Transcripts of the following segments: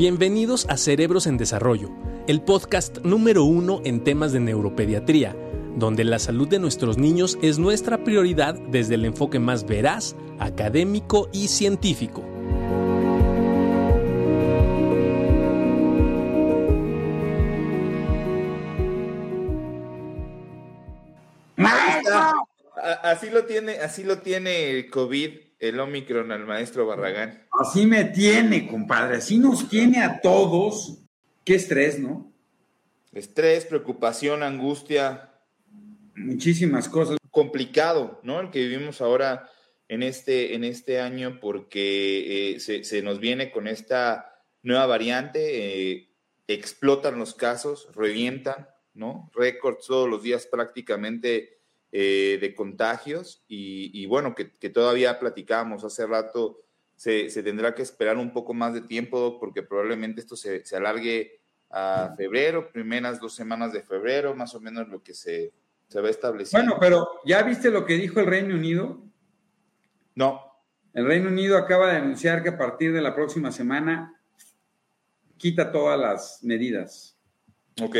Bienvenidos a Cerebros en Desarrollo, el podcast número uno en temas de neuropediatría, donde la salud de nuestros niños es nuestra prioridad desde el enfoque más veraz, académico y científico. Así lo tiene, así lo tiene el COVID, el Omicron al maestro Barragán. Así me tiene, compadre, así nos tiene a todos. Qué estrés, ¿no? Estrés, preocupación, angustia. Muchísimas cosas. Complicado, ¿no? El que vivimos ahora en este, en este año porque eh, se, nos viene con esta nueva variante, eh, explotan los casos, revientan, ¿no? Récords todos los días prácticamente eh, de contagios y, bueno, que, todavía platicábamos hace rato, se, tendrá que esperar un poco más de tiempo porque probablemente esto se, alargue a febrero, primeras dos semanas de febrero, más o menos lo que se, se va estableciendo. Bueno, pero ¿ya viste lo que dijo el Reino Unido? No. El Reino Unido acaba de anunciar que a partir de la próxima semana quita todas las medidas. Ok.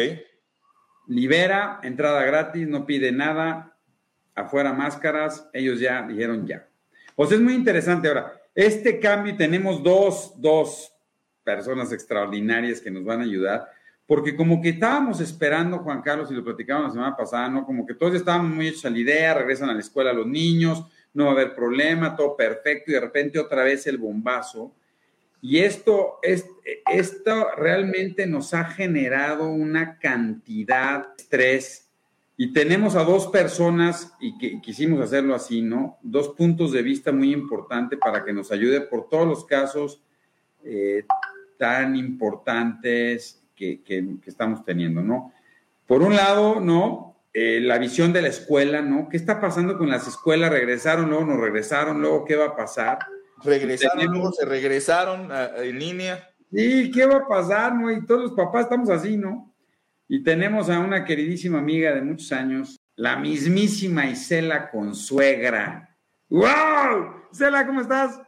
Libera, entrada gratis, no pide nada, afuera máscaras, ellos ya dijeron ya. Pues es muy interesante ahora. Este cambio, tenemos dos, dos personas extraordinarias que nos van a ayudar, porque como que estábamos esperando, Juan Carlos, y lo platicamos la semana pasada, ¿no? Como que todos estábamos muy hechos a la idea, regresan a la escuela los niños, no va a haber problema, todo perfecto, y de repente otra vez el bombazo. Y esto, esto realmente nos ha generado una cantidad de estrés y tenemos a dos personas, y que quisimos hacerlo así, ¿no? Dos puntos de vista muy importantes para que nos ayude por todos los casos eh, tan importantes que, estamos teniendo, ¿no? Por un lado, ¿no? Eh, la visión de la escuela, ¿no? ¿Qué está pasando con las escuelas? ¿Regresaron, luego no regresaron, luego qué va a pasar? Regresaron, luego se regresaron en línea. Sí, ¿qué va a pasar, no? Y todos los papás estamos así, ¿no? Y tenemos a una queridísima amiga de muchos años, la mismísima Isela Consuegra. ¡Wow! Isela, ¿cómo estás?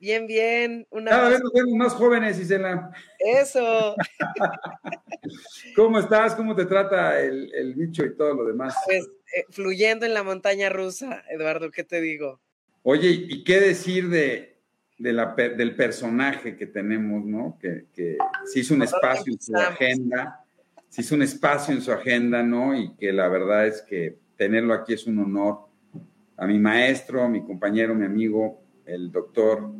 Bien, bien. Cada vez nos vemos más jóvenes, Isela. Eso. ¿Cómo estás? ¿Cómo te trata el, el bicho y todo lo demás? Pues eh, fluyendo en la montaña rusa, Eduardo, ¿qué te digo? Oye, ¿y qué decir de, la, del personaje que tenemos, ¿no? Que, que se hizo un espacio en su agenda se hizo un espacio en su agenda, ¿no? Y que la verdad es que tenerlo aquí es un honor. A mi maestro, a mi compañero, mi amigo, el doctor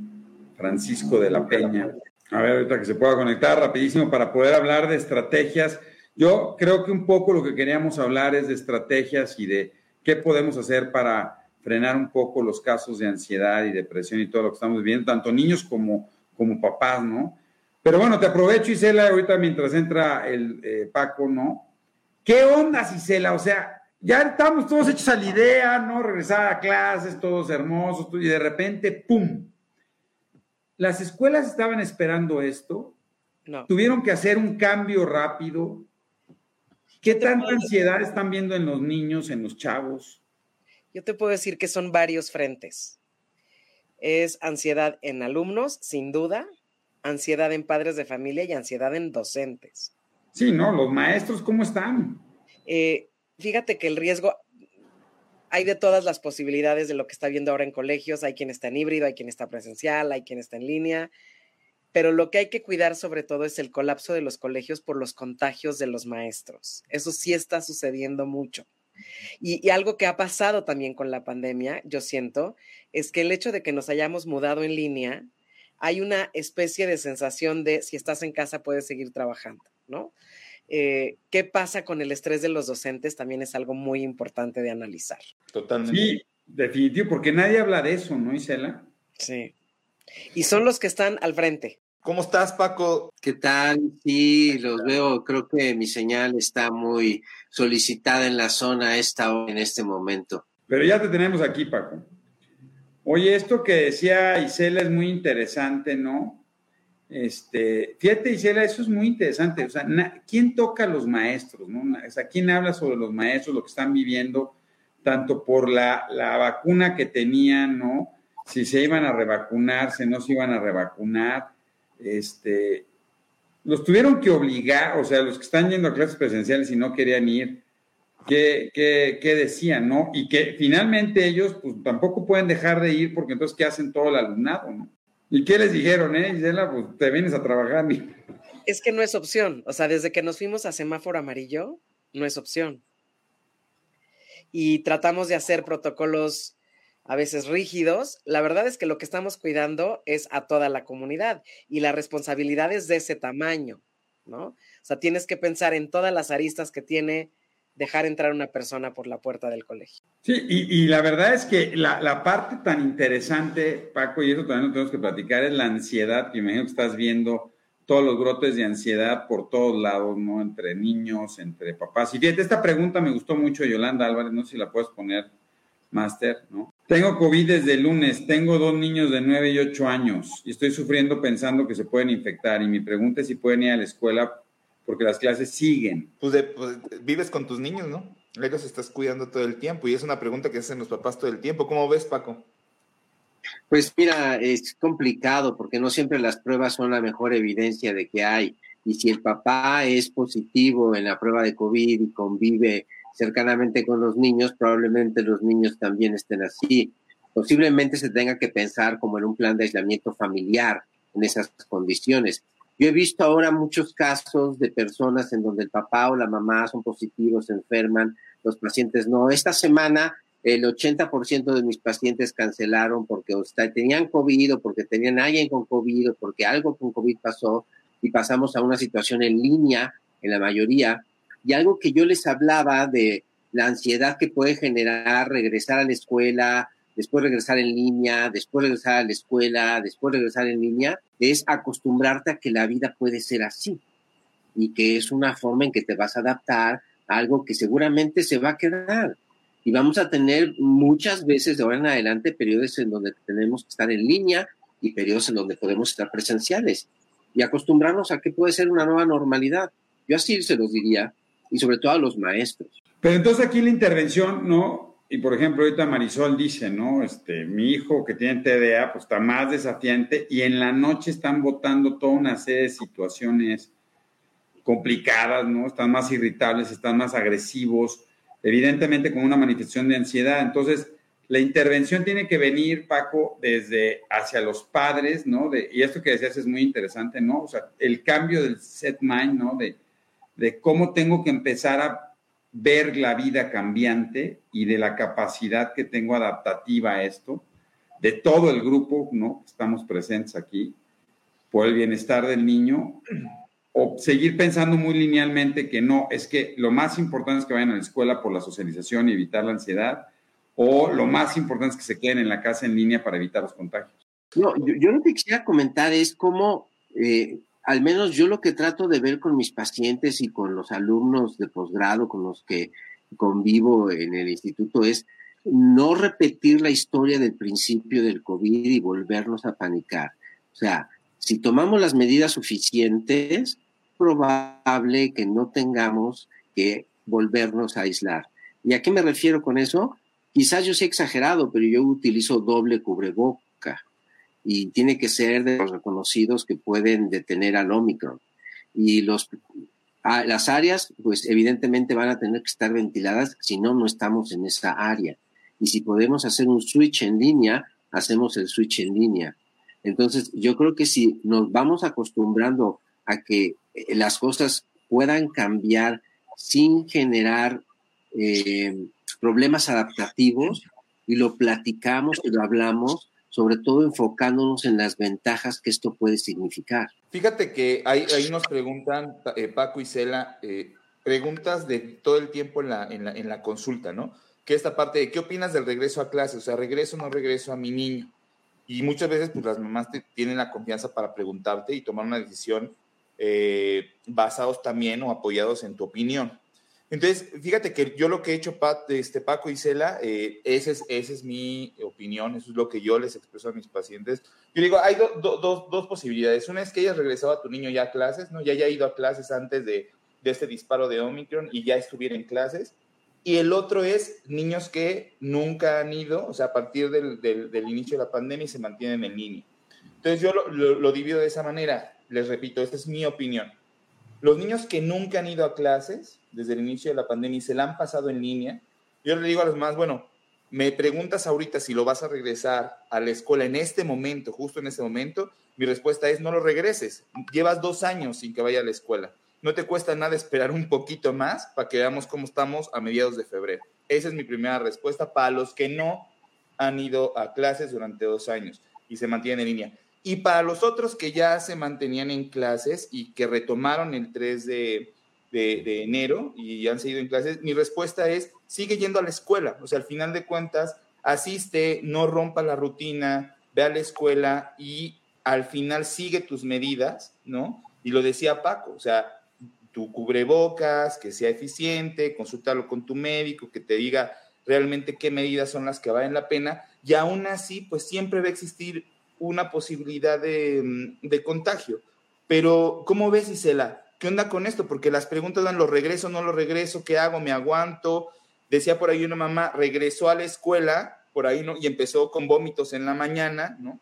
Francisco de la Peña. A ver, ahorita que se pueda conectar rapidísimo para poder hablar de estrategias. Yo creo que un poco lo que queríamos hablar es de estrategias y de qué podemos hacer para frenar un poco los casos de ansiedad y depresión y todo lo que estamos viviendo, tanto niños como, como papás, ¿no? Pero bueno, te aprovecho, Isela, ahorita mientras entra el eh, Paco, ¿no? ¿Qué onda, Isela? O sea, ya estamos todos hechos a la idea, ¿no? Regresar a clases, todos hermosos, y de repente, ¡pum! Las escuelas estaban esperando esto. No. Tuvieron que hacer un cambio rápido. ¿Qué tanta ansiedad están viendo en los niños, en los chavos? Yo te puedo decir que son varios frentes. Es ansiedad en alumnos, sin duda, ansiedad en padres de familia y ansiedad en docentes. Sí, ¿no? Los maestros, ¿cómo están? Eh, fíjate que el riesgo, hay de todas las posibilidades de lo que está viendo ahora en colegios, hay quien está en híbrido, hay quien está presencial, hay quien está en línea, pero lo que hay que cuidar sobre todo es el colapso de los colegios por los contagios de los maestros. Eso sí está sucediendo mucho. Y, y, algo que ha pasado también con la pandemia, yo siento, es que el hecho de que nos hayamos mudado en línea hay una especie de sensación de si estás en casa puedes seguir trabajando, ¿no? Eh, ¿Qué pasa con el estrés de los docentes? También es algo muy importante de analizar. Totalmente. Sí, definitivo, porque nadie habla de eso, ¿no, Isela? Sí. Y son los que están al frente. ¿Cómo estás, Paco? ¿Qué tal? Sí, los veo. Creo que mi señal está muy solicitada en la zona esta en este momento. Pero ya te tenemos aquí, Paco. Oye, esto que decía Isela es muy interesante, ¿no? Este, fíjate, Isela, eso es muy interesante. O sea, ¿quién toca a los maestros? ¿no? O sea, ¿quién habla sobre los maestros, lo que están viviendo, tanto por la, la vacuna que tenían, ¿no? Si se iban a revacunarse, no se iban a revacunar. Este, los tuvieron que obligar, o sea, los que están yendo a clases presenciales y no querían ir, ¿qué, qué, decían, no? Y que finalmente ellos, pues tampoco pueden dejar de ir porque entonces, ¿qué hacen todo el alumnado, no? ¿Y qué les dijeron, eh, Gisela? Pues te vienes a trabajar. Es que no es opción. O sea, desde que nos fuimos a semáforo amarillo, no es opción. Y tratamos de hacer protocolos a veces rígidos. La verdad es que lo que estamos cuidando es a toda la comunidad y la responsabilidad es de ese tamaño, ¿no? O sea, tienes que pensar en todas las aristas que tiene dejar entrar una persona por la puerta del colegio. Sí, y, la verdad es que la, parte tan interesante, Paco, y eso también lo tenemos que platicar, es la ansiedad, que imagino que estás viendo todos los brotes de ansiedad por todos lados, ¿no? Entre niños, entre papás. Y fíjate, esta pregunta me gustó mucho, Yolanda Álvarez, no sé si la puedes poner, Máster, ¿no? Tengo COVID desde el lunes, tengo dos niños de 9 y 8 años y estoy sufriendo pensando que se pueden infectar y mi pregunta es si pueden ir a la escuela porque las clases siguen. Pues, pues, vives con tus niños, ¿no? Ellos estás cuidando todo el tiempo y es una pregunta que hacen los papás todo el tiempo. ¿Cómo ves, Paco? Pues mira, es complicado porque no siempre las pruebas son la mejor evidencia de que hay. Y si el papá es positivo en la prueba de COVID y convive cercanamente con los niños, probablemente los niños también estén así. Posiblemente se tenga que pensar como en un plan de aislamiento familiar en esas condiciones. Yo he visto ahora muchos casos de personas en donde el papá o la mamá son positivos, enferman, los pacientes no. Esta semana el 80% de mis pacientes cancelaron porque tenían COVID o porque tenían alguien con COVID o porque algo con COVID pasó y pasamos a una situación en línea en la mayoría. Y algo que yo les hablaba de la ansiedad que puede generar regresar a la escuela, después regresar en línea, después regresar a la escuela, después regresar en línea, es acostumbrarte a que la vida puede ser así y que es una forma en que te vas a adaptar a algo que seguramente se va a quedar. Y vamos a tener muchas veces de ahora en adelante periodos en donde tenemos que estar en línea y periodos en donde podemos estar presenciales y acostumbrarnos a que puede ser una nueva normalidad. Yo así se los diría, y sobre todo a los maestros. Pero entonces aquí la intervención, ¿no? Y por ejemplo, ahorita Marisol dice, ¿no? Este, mi hijo que tiene TDA, pues está más desafiante y en la noche están votando toda una serie de situaciones complicadas, ¿no? Están más irritables, están más agresivos, evidentemente con una manifestación de ansiedad. Entonces, la intervención tiene que venir, Paco, desde hacia los padres, ¿no? De, y esto que decías es muy interesante, ¿no? O sea, el cambio del set mind, ¿no? De, de cómo tengo que empezar a ver la vida cambiante y de la capacidad que tengo adaptativa a esto, de todo el grupo, ¿no? Estamos presentes aquí, por el bienestar del niño, o seguir pensando muy linealmente que no, es que lo más importante es que vayan a la escuela por la socialización y evitar la ansiedad, o lo más importante es que se queden en la casa en línea para evitar los contagios. No, yo, lo que quisiera comentar es cómo eh, al menos yo lo que trato de ver con mis pacientes y con los alumnos de posgrado con los que convivo en el instituto es no repetir la historia del principio del COVID y volvernos a panicar. O sea, si tomamos las medidas suficientes, probable que no tengamos que volvernos a aislar. ¿Y a qué me refiero con eso? Quizás yo sea exagerado, pero yo utilizo doble cubreboca y tiene que ser de los reconocidos que pueden detener al Omicron. Y los, las áreas, pues evidentemente van a tener que estar ventiladas, si no, no estamos en esa área. Y si podemos hacer un switch en línea, hacemos el switch en línea. Entonces, yo creo que si nos vamos acostumbrando a que eh, las cosas puedan cambiar sin generar eh, problemas adaptativos y lo platicamos y lo hablamos, sobre todo enfocándonos en las ventajas que esto puede significar. Fíjate que ahí, nos preguntan, eh, Paco y Cela, eh, preguntas de todo el tiempo en la, en, la, en la consulta, ¿no? Que esta parte de, ¿qué opinas del regreso a clase? O sea, ¿regreso o no regreso a mi niño? Y muchas veces, pues las mamás tienen la confianza para preguntarte y tomar una decisión eh, basados también o apoyados en tu opinión. Entonces, fíjate que yo lo que he hecho, Pat, este, Paco y Cela, eh, esa, es, esa es mi opinión, eso es lo que yo les expreso a mis pacientes. Yo digo, hay dos posibilidades. Una es que hayas regresado a tu niño ya a clases, ¿no? Ya haya ido a clases antes de, de este disparo de Omicron y ya estuviera en clases. Y el otro es niños que nunca han ido, o sea, a partir del, del, del inicio de la pandemia y se mantienen en línea. Entonces, yo lo, lo, lo divido de esa manera. Les repito, esta es mi opinión Los niños que nunca han ido a clases desde el inicio de la pandemia y se la han pasado en línea, yo le digo a los más, bueno, me preguntas ahorita si lo vas a regresar a la escuela en este momento, justo en este momento, mi respuesta es no lo regreses. Llevas dos años sin que vaya a la escuela. No te cuesta nada esperar un poquito más para que veamos cómo estamos a mediados de febrero. Esa es mi primera respuesta para los que no han ido a clases durante dos años y se mantienen en línea. Y para los otros que ya se mantenían en clases y que retomaron el 3 de, de, enero y han seguido en clases, mi respuesta es, sigue yendo a la escuela. O sea, al final de cuentas, asiste, no rompa la rutina, ve a la escuela y al final sigue tus medidas, ¿no? Y lo decía Paco, o sea, tu cubrebocas, que sea eficiente, consultarlo con tu médico, que te diga realmente qué medidas son las que valen la pena, y aún así, pues siempre va a existir una posibilidad de, mm, de contagio. Pero, ¿cómo ves, Isela? ¿Qué onda con esto? Porque las preguntas dan, ¿lo regreso, no lo regreso? ¿Qué hago? ¿Me aguanto? Decía por ahí una mamá, regresó a la escuela, por ahí, ¿no? Y empezó con vómitos en la mañana, ¿no?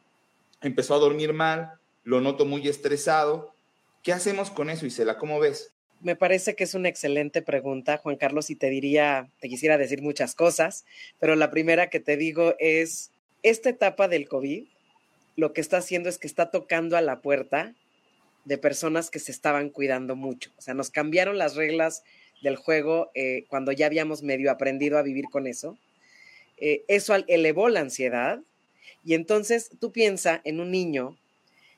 Empezó a dormir mal, lo noto muy estresado. ¿Qué hacemos con eso, Isela? ¿Cómo ves? Me parece que es una excelente pregunta, Juan Carlos, y te diría, te quisiera decir muchas cosas, pero la primera que te digo es, esta etapa del COVID lo que está haciendo es que está tocando a la puerta de personas que se estaban cuidando mucho. O sea, nos cambiaron las reglas del juego eh, cuando ya habíamos medio aprendido a vivir con eso. Eh, eso elevó la ansiedad y entonces tú piensa en un niño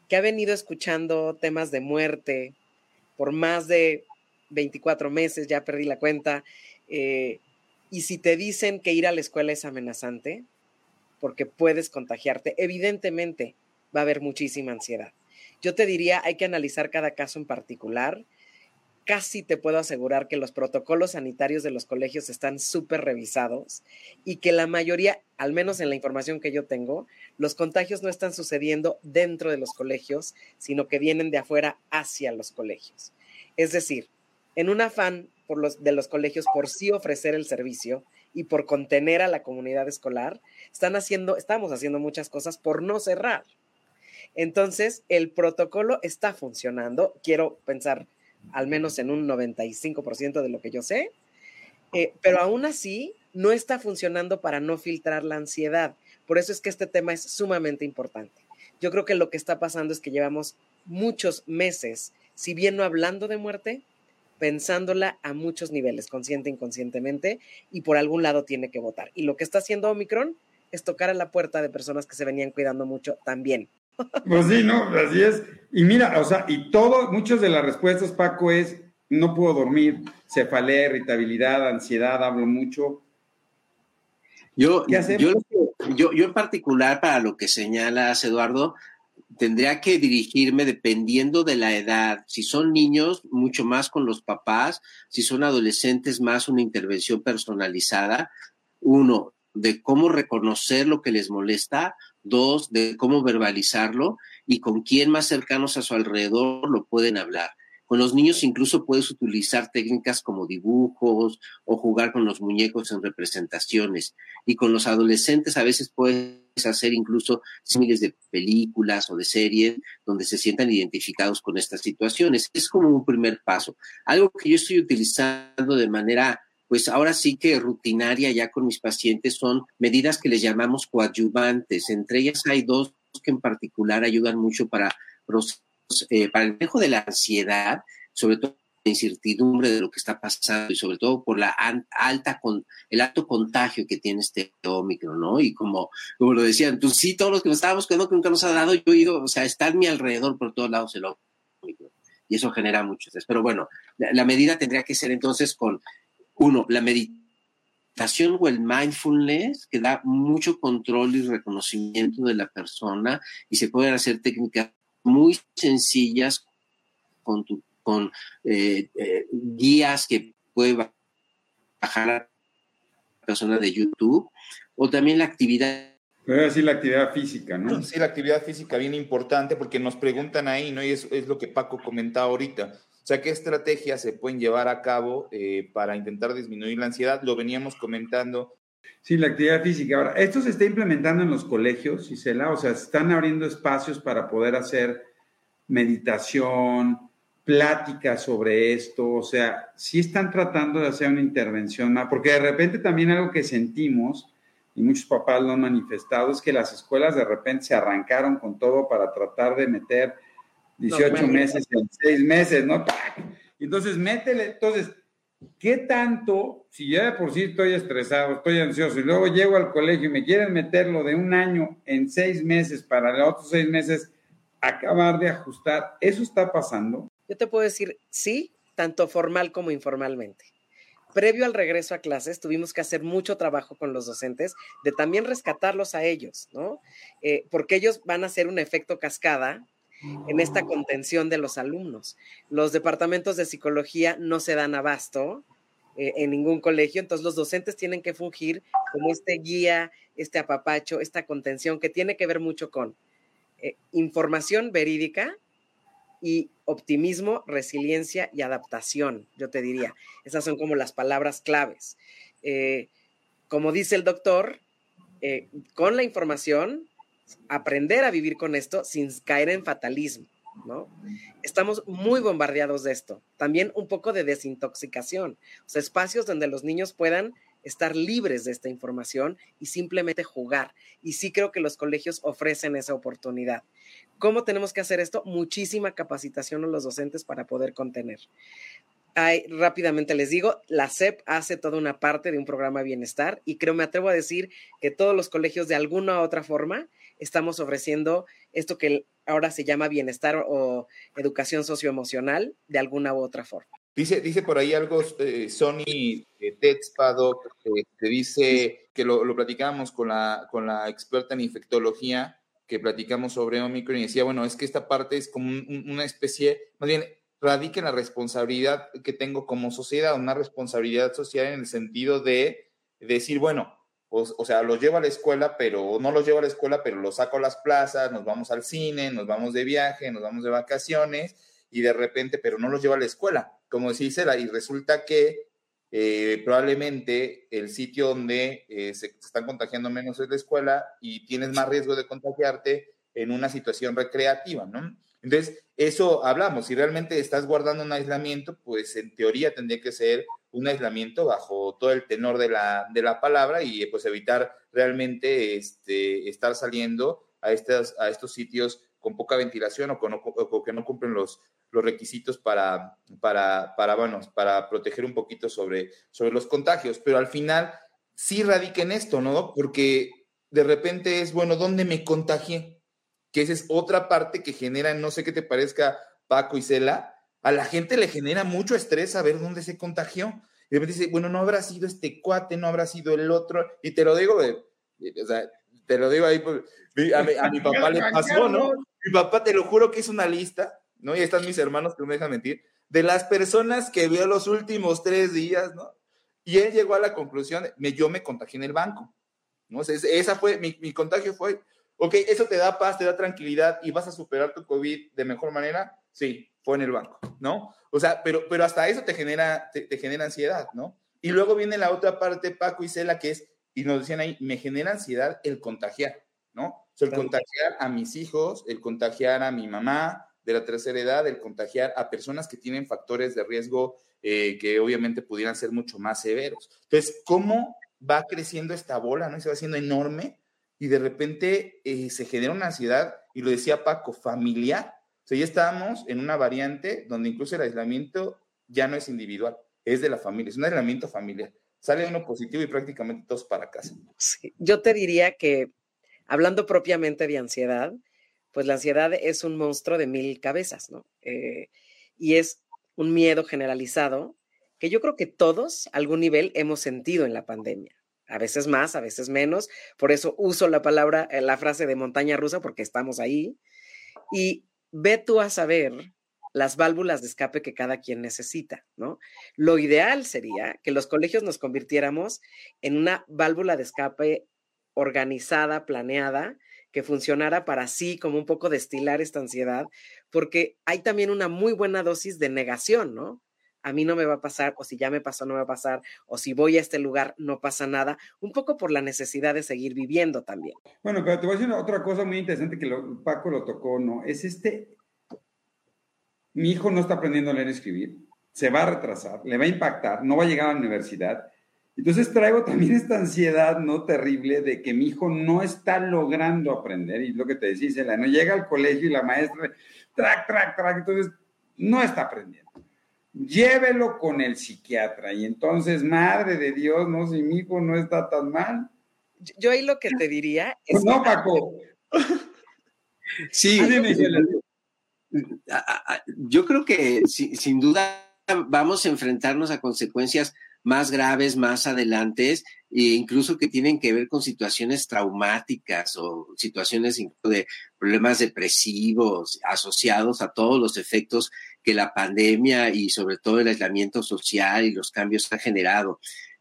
que ha venido escuchando temas de muerte por más de 24 meses, ya perdí la cuenta, eh, y si te dicen que ir a la escuela es amenazante, porque puedes contagiarte, evidentemente va a haber muchísima ansiedad. Yo te diría, hay que analizar cada caso en particular. Casi te puedo asegurar que los protocolos sanitarios de los colegios están súper revisados y que la mayoría, al menos en la información que yo tengo, los contagios no están sucediendo dentro de los colegios, sino que vienen de afuera hacia los colegios. Es decir, en un afán por de los colegios por sí ofrecer el servicio y por contener a la comunidad escolar, están haciendo, estamos haciendo muchas cosas por no cerrar. Entonces, el protocolo está funcionando. Quiero pensar al menos en un 95% de lo que yo sé, eh, pero aún así no está funcionando para no filtrar la ansiedad. Por eso es que este tema es sumamente importante. Yo creo que lo que está pasando es que llevamos muchos meses, si bien no hablando de muerte, pensándola a muchos niveles, consciente e inconscientemente, y por algún lado tiene que votar. Y lo que está haciendo Omicron es tocar a la puerta de personas que se venían cuidando mucho también. Pues sí, no, así es. Y mira, o sea, y todo, muchas de las respuestas, Paco, es no puedo dormir, cefalea, irritabilidad, ansiedad, hablo mucho. Yo, yo, yo, yo en particular, para lo que señalas, Eduardo, tendría que dirigirme dependiendo de la edad. Si son niños, mucho más con los papás. Si son adolescentes, más una intervención personalizada. Uno, de cómo reconocer lo que les molesta. Dos, de cómo verbalizarlo y con quién más cercanos a su alrededor lo pueden hablar. Con los niños incluso puedes utilizar técnicas como dibujos o jugar con los muñecos en representaciones. Y con los adolescentes a veces puedes hacer incluso símiles de películas o de series donde se sientan identificados con estas situaciones. Es como un primer paso. Algo que yo estoy utilizando de manera pues ahora sí que rutinaria ya con mis pacientes son medidas que les llamamos coadyuvantes. Entre ellas hay dos que en particular ayudan mucho para, eh, para el manejo de la ansiedad, sobre todo la incertidumbre de lo que está pasando y sobre todo por la alta el alto contagio que tiene este Omicron, ¿no? Y como, como lo decían, tú sí, todos los que nos estábamos quedando que nunca nos ha dado, yo he ido, o sea, está a mi alrededor por todos lados el Omicron. Y eso genera mucho estrés. Pero bueno, la medida tendría que ser entonces con uno, la meditación o el mindfulness, que da mucho control y reconocimiento de la persona y se pueden hacer técnicas muy sencillas con, con eh, eh, guías que puede bajar la persona de YouTube o también la actividad Puede decir la actividad física, ¿no? Sí, la actividad física bien importante porque nos preguntan ahí, ¿no? Y es, es lo que Paco comentaba ahorita. O sea, ¿qué estrategias se pueden llevar a cabo eh, para intentar disminuir la ansiedad? Lo veníamos comentando. Sí, la actividad física. Ahora, esto se está implementando en los colegios, Isela, o sea, se están abriendo espacios para poder hacer meditación, plática sobre esto, o sea, sí están tratando de hacer una intervención más, porque de repente también algo que sentimos, y muchos papás lo han manifestado, es que las escuelas de repente se arrancaron con todo para tratar de meter 18 meses en 6 meses, ¿no? Entonces, métele, entonces, ¿qué tanto, si ya de por sí estoy estresado, estoy ansioso, y luego llego al colegio y me quieren meterlo de un año en 6 meses para los otros 6 meses acabar de ajustar, ¿eso está pasando? Yo te puedo decir sí, tanto formal como informalmente. Previo al regreso a clases, tuvimos que hacer mucho trabajo con los docentes de también rescatarlos a ellos, ¿no? Eh, porque ellos van a hacer un efecto cascada en esta contención de los alumnos. Los departamentos de psicología no se dan abasto eh, en ningún colegio, entonces los docentes tienen que fungir como este guía, este apapacho, esta contención que tiene que ver mucho con eh, información verídica, y optimismo, resiliencia y adaptación, yo te diría. Esas son como las palabras claves. Eh, como dice el doctor, con la información, aprender a vivir con esto sin caer en fatalismo, ¿no? Estamos muy bombardeados de esto. También un poco de desintoxicación, o espacios donde los niños puedan estar libres de esta información y simplemente jugar. Y sí creo que los colegios ofrecen esa oportunidad. ¿Cómo tenemos que hacer esto? Muchísima capacitación a los docentes para poder contener. Hay, rápidamente les digo, la SEP hace toda una parte de un programa bienestar y creo, me atrevo a decir que todos los colegios de alguna u otra forma estamos ofreciendo esto que ahora se llama bienestar o educación socioemocional de alguna u otra forma. Dice, dice por ahí algo eh, Sony eh, Tetspado, que dice que lo, lo platicábamos con la, con la experta en infectología, que platicamos sobre Omicron y decía, bueno, es que esta parte es como una especie, más bien, radica en la responsabilidad que tengo como sociedad, una responsabilidad social en el sentido de, decir, bueno, o sea, los llevo a la escuela, pero no los llevo a la escuela, pero los saco a las plazas, nos vamos al cine, nos vamos de viaje, nos vamos de vacaciones y de repente, pero no los llevo a la escuela, como dice y resulta que eh, probablemente el sitio donde eh, se, están contagiando menos es la escuela y tienes más riesgo de contagiarte en una situación recreativa, ¿no? Entonces, eso hablamos, si realmente estás guardando un aislamiento, pues en teoría tendría que ser un aislamiento bajo todo el tenor de la, de la palabra y pues evitar realmente este, estar saliendo a, estas, a estos sitios con poca ventilación o, con, o que no cumplen los, los requisitos para, para, para, bueno, para proteger un poquito sobre, sobre los contagios, pero al final sí radica en esto, ¿no? Porque de repente es, bueno, ¿dónde me contagié? Que esa es otra parte que genera, no sé qué te parezca, Paco y Cela, a la gente le genera mucho estrés saber dónde se contagió. Y de repente dice, bueno, no habrá sido este cuate, no habrá sido el otro, y te lo digo, o sea, te lo digo ahí, pues, a mi, a mi papá le pasó, ¿no? Mi papá, te lo juro que es una lista ¿no? Y están mis hermanos que no me dejan mentir, de las personas que vio los últimos tres días, ¿no? Y él llegó a la conclusión, me, yo me contagié en el banco, ¿no? esa fue, mi, mi contagio fue, ok, eso te da paz, te da tranquilidad y vas a superar tu COVID de mejor manera, sí, en el banco, ¿no? O sea, pero, pero hasta eso te genera, te, genera ansiedad, ¿no? Y luego viene la otra parte, Paco y Cela, que es, y nos decían ahí, me genera ansiedad el contagiar, ¿no? O sea, el contagiar a mis hijos, el contagiar a mi mamá, de la tercera edad, el contagiar a personas que tienen factores de riesgo eh, que obviamente pudieran ser mucho más severos. Entonces, ¿cómo va creciendo esta bola, ¿no? se va haciendo enorme y de repente eh, se genera una ansiedad, y lo decía Paco, familiar. O sea, ya estábamos en una variante donde incluso el aislamiento ya no es individual, es de la familia, es un aislamiento familiar. Sale uno positivo y prácticamente todos para casa. yo te diría que, hablando propiamente de ansiedad, pues la ansiedad es un monstruo de mil cabezas, ¿no? Eh, y es un miedo generalizado que yo creo que todos, a algún nivel, hemos sentido en la pandemia. A veces más, a veces menos. Por eso uso la palabra, eh, la frase de montaña rusa, porque estamos ahí. Y ve tú a saber las válvulas de escape que cada quien necesita, ¿no? Lo ideal sería que los colegios nos convirtiéramos en una válvula de escape organizada, planeada, que funcionara para sí como un poco destilar esta ansiedad, porque hay también una muy buena dosis de negación, ¿no? A mí no me va a pasar, o si ya me pasó, no me va a pasar, o si voy a este lugar, no pasa nada, un poco por la necesidad de seguir viviendo también. Bueno, pero te voy a decir otra cosa muy interesante que Paco lo tocó, ¿no? Es este, mi hijo no está aprendiendo a leer y escribir, se va a retrasar, le va a impactar, no va a llegar a la universidad. Entonces traigo también esta ansiedad no terrible de que mi hijo no está logrando aprender, y lo que te decía, no llega al colegio y la maestra, track, track, track, entonces no está aprendiendo. Llévelo con el psiquiatra y entonces, madre de Dios, no, si mi hijo no está tan mal. Yo ahí lo que te diría es... no, Paco. sí, yo creo que sin duda vamos a enfrentarnos a consecuencias más graves más adelante, e incluso que tienen que ver con situaciones traumáticas o situaciones de problemas depresivos asociados a todos los efectos que la pandemia y sobre todo el aislamiento social y los cambios han generado.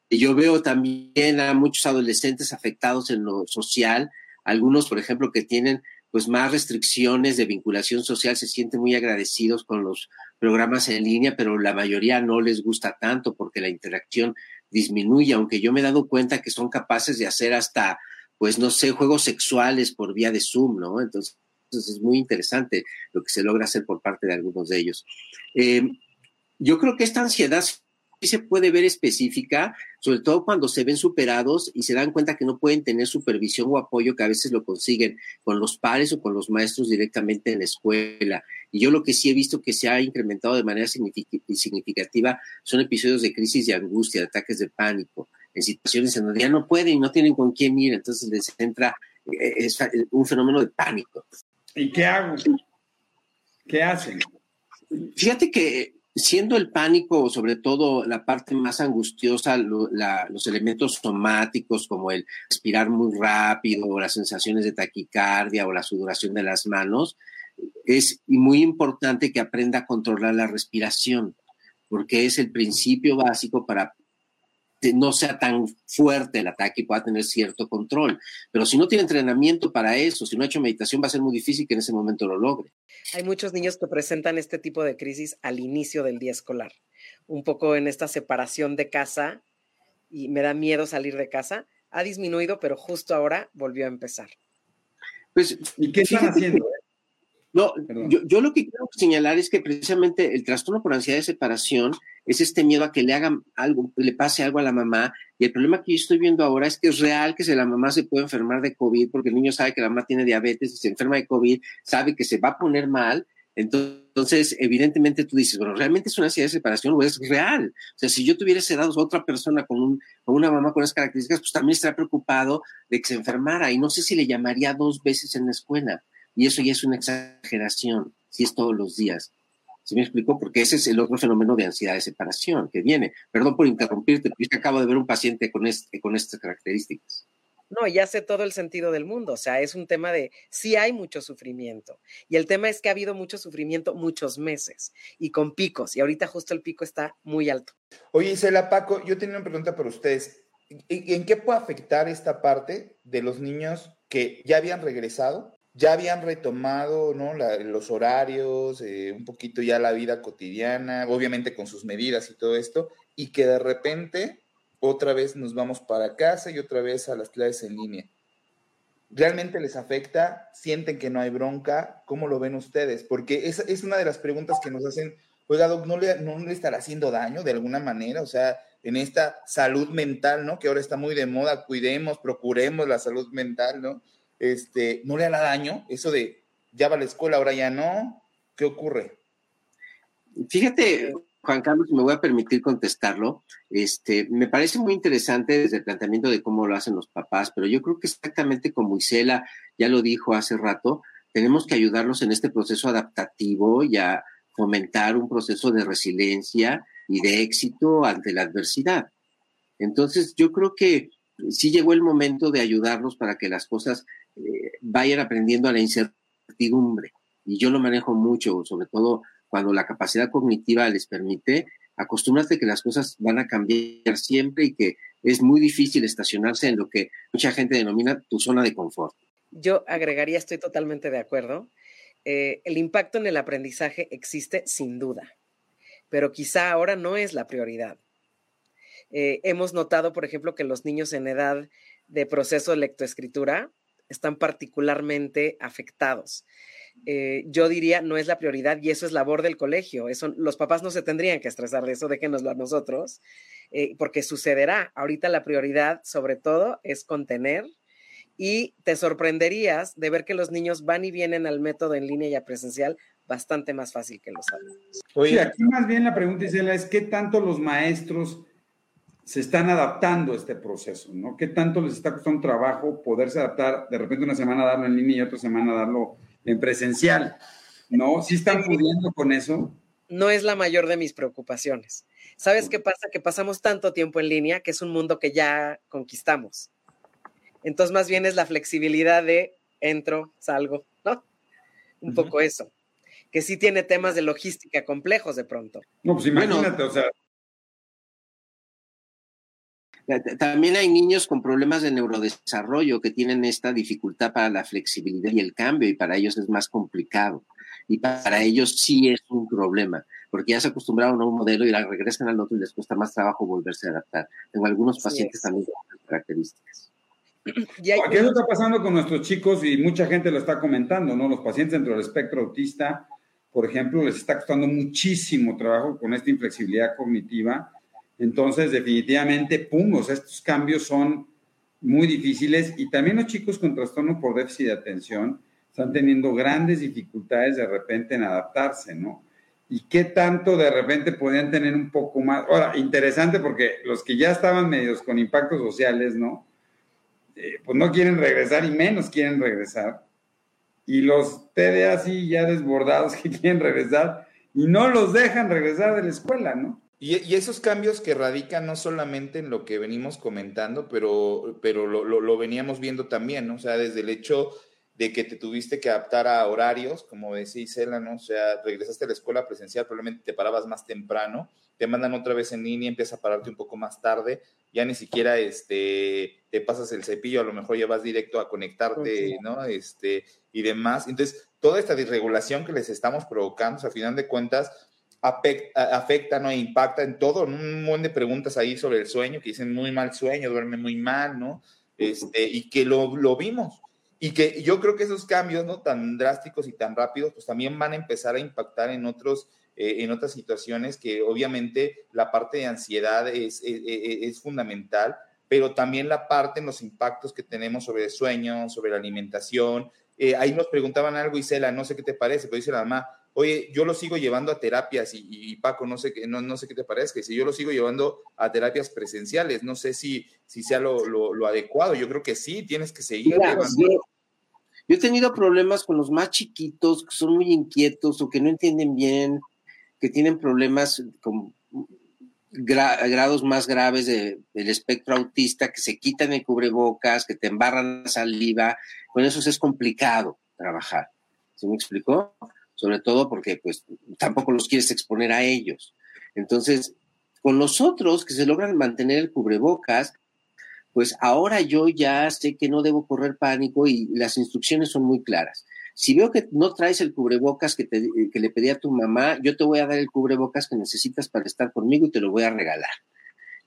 Yo veo también a muchos adolescentes afectados en lo social, algunos, por ejemplo, que tienen pues más restricciones de vinculación social, se sienten muy agradecidos con los programas en línea, pero la mayoría no les gusta tanto porque la interacción disminuye, aunque yo me he dado cuenta que son capaces de hacer hasta, pues no sé, juegos sexuales por vía de Zoom, ¿no? Entonces, es muy interesante lo que se logra hacer por parte de algunos de ellos. Eh, yo creo que esta ansiedad sí se puede ver específica, sobre todo cuando se ven superados y se dan cuenta que no pueden tener supervisión o apoyo que a veces lo consiguen con los pares o con los maestros directamente en la escuela. Y yo lo que sí he visto que se ha incrementado de manera significativa son episodios de crisis de angustia, de ataques de pánico, en situaciones en donde ya no pueden y no tienen con quién ir, entonces les entra eh, un fenómeno de pánico. ¿Y qué hago? ¿Qué hacen? Fíjate que siendo el pánico, sobre todo la parte más angustiosa, los elementos somáticos como el respirar muy rápido o las sensaciones de taquicardia o la sudoración de las manos, es muy importante que aprenda a controlar la respiración, porque es el principio básico para no sea tan fuerte el ataque y pueda tener cierto control. Pero si no tiene entrenamiento para eso, si no ha hecho meditación, va a ser muy difícil que en ese momento lo logre. Hay muchos niños que presentan este tipo de crisis al inicio del día escolar, un poco en esta separación de casa y me da miedo salir de casa. Ha disminuido, pero justo ahora volvió a empezar. Pues, ¿y qué están haciendo? No, yo, lo que quiero señalar es que precisamente el trastorno por ansiedad de separación es este miedo a que le hagan algo, le pase algo a la mamá. Y el problema que yo estoy viendo ahora es que es real que si la mamá se puede enfermar de COVID, porque el niño sabe que la mamá tiene diabetes y se enferma de COVID, sabe que se va a poner mal. Entonces, evidentemente tú dices, bueno, realmente es una ansiedad de separación o es real. O sea, si yo tuviera ese dado a otra persona con, un, con una mamá con esas características, pues también estaría preocupado de que se enfermara. Y no sé si le llamaría dos veces en la escuela. Y eso ya es una exageración, si es todos los días. ¿Sí me explico? Porque ese es el otro fenómeno de ansiedad de separación que viene. Perdón por interrumpirte, pero es que acabo de ver un paciente con, este, con estas características. No, ya hace todo el sentido del mundo. O sea, es un tema de sí hay mucho sufrimiento. Y el tema es que ha habido mucho sufrimiento muchos meses y con picos. Y ahorita justo el pico está muy alto. Oye, Isela Paco, yo tenía una pregunta para ustedes. ¿En qué puede afectar esta parte de los niños que ya habían regresado ya habían retomado los horarios, eh, un poquito ya la vida cotidiana, obviamente con sus medidas y todo esto, y que de repente otra vez nos vamos para casa y otra vez a las clases en línea. ¿Realmente les afecta? ¿Sienten que no hay bronca? ¿Cómo lo ven ustedes? Porque es, es una de las preguntas que nos hacen, oiga, Doc, ¿no le, ¿no le estará haciendo daño de alguna manera? O sea, en esta salud mental, ¿no? Que ahora está muy de moda, cuidemos, procuremos la salud mental, ¿no? Este, no le hará daño eso de ya va a la escuela, ahora ya no? ¿Qué ocurre? Fíjate, Juan Carlos, me voy a permitir contestarlo. Este, me parece muy interesante desde el planteamiento de cómo lo hacen los papás, pero yo creo que exactamente como Isela ya lo dijo hace rato, tenemos que ayudarlos en este proceso adaptativo y a fomentar un proceso de resiliencia y de éxito ante la adversidad. Entonces, yo creo que sí llegó el momento de ayudarlos para que las cosas eh, vayan aprendiendo a la incertidumbre. Y yo lo manejo mucho, sobre todo cuando la capacidad cognitiva les permite, acostúmbrate que las cosas van a cambiar siempre y que es muy difícil estacionarse en lo que mucha gente denomina tu zona de confort. Yo agregaría, estoy totalmente de acuerdo, eh, el impacto en el aprendizaje existe sin duda, pero quizá ahora no es la prioridad. Eh, hemos notado, por ejemplo, que los niños en edad de proceso de lectoescritura están particularmente afectados. eh, yo diría no es la prioridad y eso es labor del colegio. Eso, los papás no se tendrían que estresar de eso, déjenoslo a nosotros, eh, porque sucederá. Ahorita la prioridad, sobre todo, es contener y te sorprenderías de ver que los niños van y vienen al método en línea y a presencial bastante más fácil que los adultos. Oye, aquí más bien la pregunta, Isela, es qué tanto los maestros se están adaptando a este proceso, ¿no? ¿Qué tanto les está costando trabajo poderse adaptar, de repente una semana darlo en línea y otra semana darlo en presencial, ¿no? ¿Sí están pudiendo con eso? No es la mayor de mis preocupaciones. ¿Sabes qué pasa? Que pasamos tanto tiempo en línea que es un mundo que ya conquistamos. Entonces, más bien es la flexibilidad de entro, salgo, ¿no? Un poco eso. Que sí tiene temas de logística complejos de pronto. No, pues imagínate, o sea, también hay niños con problemas de neurodesarrollo que tienen esta dificultad para la flexibilidad y el cambio y para ellos es más complicado. Y para ellos sí es un problema, porque ya se acostumbraron a un modelo y la regresan al otro y les cuesta más trabajo volverse a adaptar. Tengo algunos pacientes también con estas características. ¿Qué está pasando con nuestros chicos? Y mucha gente lo está comentando, ¿no? Los pacientes dentro del espectro autista, por ejemplo, les está costando muchísimo trabajo con esta inflexibilidad cognitiva entonces, definitivamente, pum, o sea, estos cambios son muy difíciles y también los chicos con trastorno por déficit de atención están teniendo grandes dificultades de repente en adaptarse, ¿no? Y qué tanto de repente podían tener un poco más. Ahora, interesante porque los que ya estaban medios con impactos sociales, ¿no? Eh, pues no quieren regresar y menos quieren regresar. Y los TDA sí ya desbordados que quieren regresar y no los dejan regresar de la escuela, ¿no? Y, esos cambios que radican no solamente en lo que venimos comentando, pero, pero lo, lo, veníamos viendo también, ¿no? O sea, desde el hecho de que te tuviste que adaptar a horarios, como decía Isela, ¿no? O sea, regresaste a la escuela presencial, probablemente te parabas más temprano, te mandan otra vez en línea, empiezas a pararte un poco más tarde, ya ni siquiera este, te pasas el cepillo, a lo mejor ya vas directo a conectarte, ¿no? Este, y demás. Entonces, toda esta disregulación que les estamos provocando, o sea, a final de cuentas, afecta, ¿no? impacta en todo, un montón de preguntas ahí sobre el sueño, que dicen muy mal sueño, duerme muy mal, ¿no? Este, y que lo, lo vimos. Y que yo creo que esos cambios, ¿no? Tan drásticos y tan rápidos, pues también van a empezar a impactar en otros, eh, en otras situaciones que obviamente la parte de ansiedad es, es, es, fundamental, pero también la parte en los impactos que tenemos sobre el sueño, sobre la alimentación. Eh, ahí nos preguntaban algo, Isela, no sé qué te parece, pero dice la mamá, oye, yo lo sigo llevando a terapias y, Paco, no sé, no, no sé qué te parece, si yo lo sigo llevando a terapias presenciales, no sé si, si sea lo, lo, adecuado, yo creo que sí, tienes que seguir. yo, he tenido problemas con los más chiquitos que son muy inquietos o que no entienden bien, que tienen problemas con grados más graves del espectro autista, que se quitan el cubrebocas, que te embarran la saliva, con eso es complicado trabajar. ¿Se me explicó? Sobre todo porque pues tampoco los quieres exponer a ellos. Entonces, con los otros que se logran mantener el cubrebocas, pues ahora yo ya sé que no debo correr pánico y las instrucciones son muy claras. Si veo que no traes el cubrebocas que, que le pedí a tu mamá, yo te voy a dar el cubrebocas que necesitas para estar conmigo y te lo voy a regalar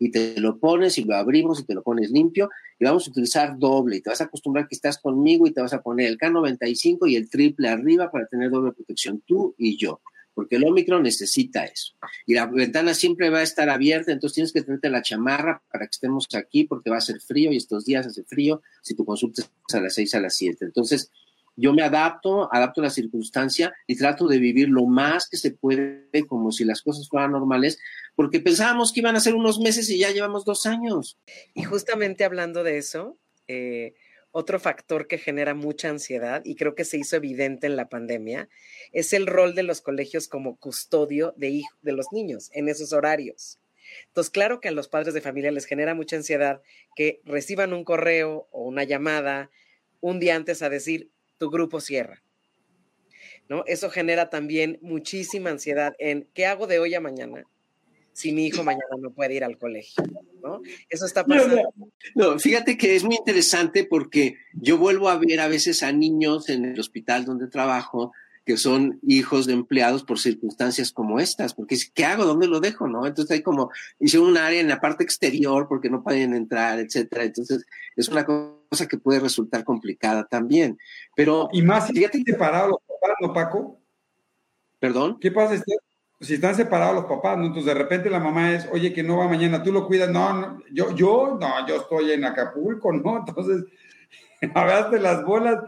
y te lo pones y lo abrimos y te lo pones limpio y vamos a utilizar doble y te vas a acostumbrar que estás conmigo y te vas a poner el K95 y el triple arriba para tener doble protección tú y yo, porque el Omicron necesita eso. Y la ventana siempre va a estar abierta, entonces tienes que tenerte la chamarra para que estemos aquí porque va a ser frío y estos días hace frío si tu consulta es a las 6 a las 7. Entonces, yo me adapto, adapto la circunstancia y trato de vivir lo más que se puede como si las cosas fueran normales, porque pensábamos que iban a ser unos meses y ya llevamos dos años. Y justamente hablando de eso, eh, otro factor que genera mucha ansiedad y creo que se hizo evidente en la pandemia es el rol de los colegios como custodio de, de los niños en esos horarios. Entonces, claro que a los padres de familia les genera mucha ansiedad que reciban un correo o una llamada un día antes a decir, tu grupo cierra. ¿No? Eso genera también muchísima ansiedad en qué hago de hoy a mañana si mi hijo mañana no puede ir al colegio, ¿no? Eso está pasando. No, fíjate que es muy interesante porque yo vuelvo a ver a veces a niños en el hospital donde trabajo que son hijos de empleados por circunstancias como estas, porque ¿qué hago? ¿Dónde lo dejo? ¿No? Entonces hay como, hice un área en la parte exterior porque no pueden entrar, etcétera. Entonces es una cosa que puede resultar complicada también. Pero y más si fíjate separado los papás, ¿no, Paco? ¿Perdón? ¿Qué pasa si están separados los papás, ¿no? Entonces de repente la mamá es, oye, que no va mañana, tú lo cuidas, no, no yo, yo, no, yo estoy en Acapulco, ¿no? Entonces, agarraste las bolas,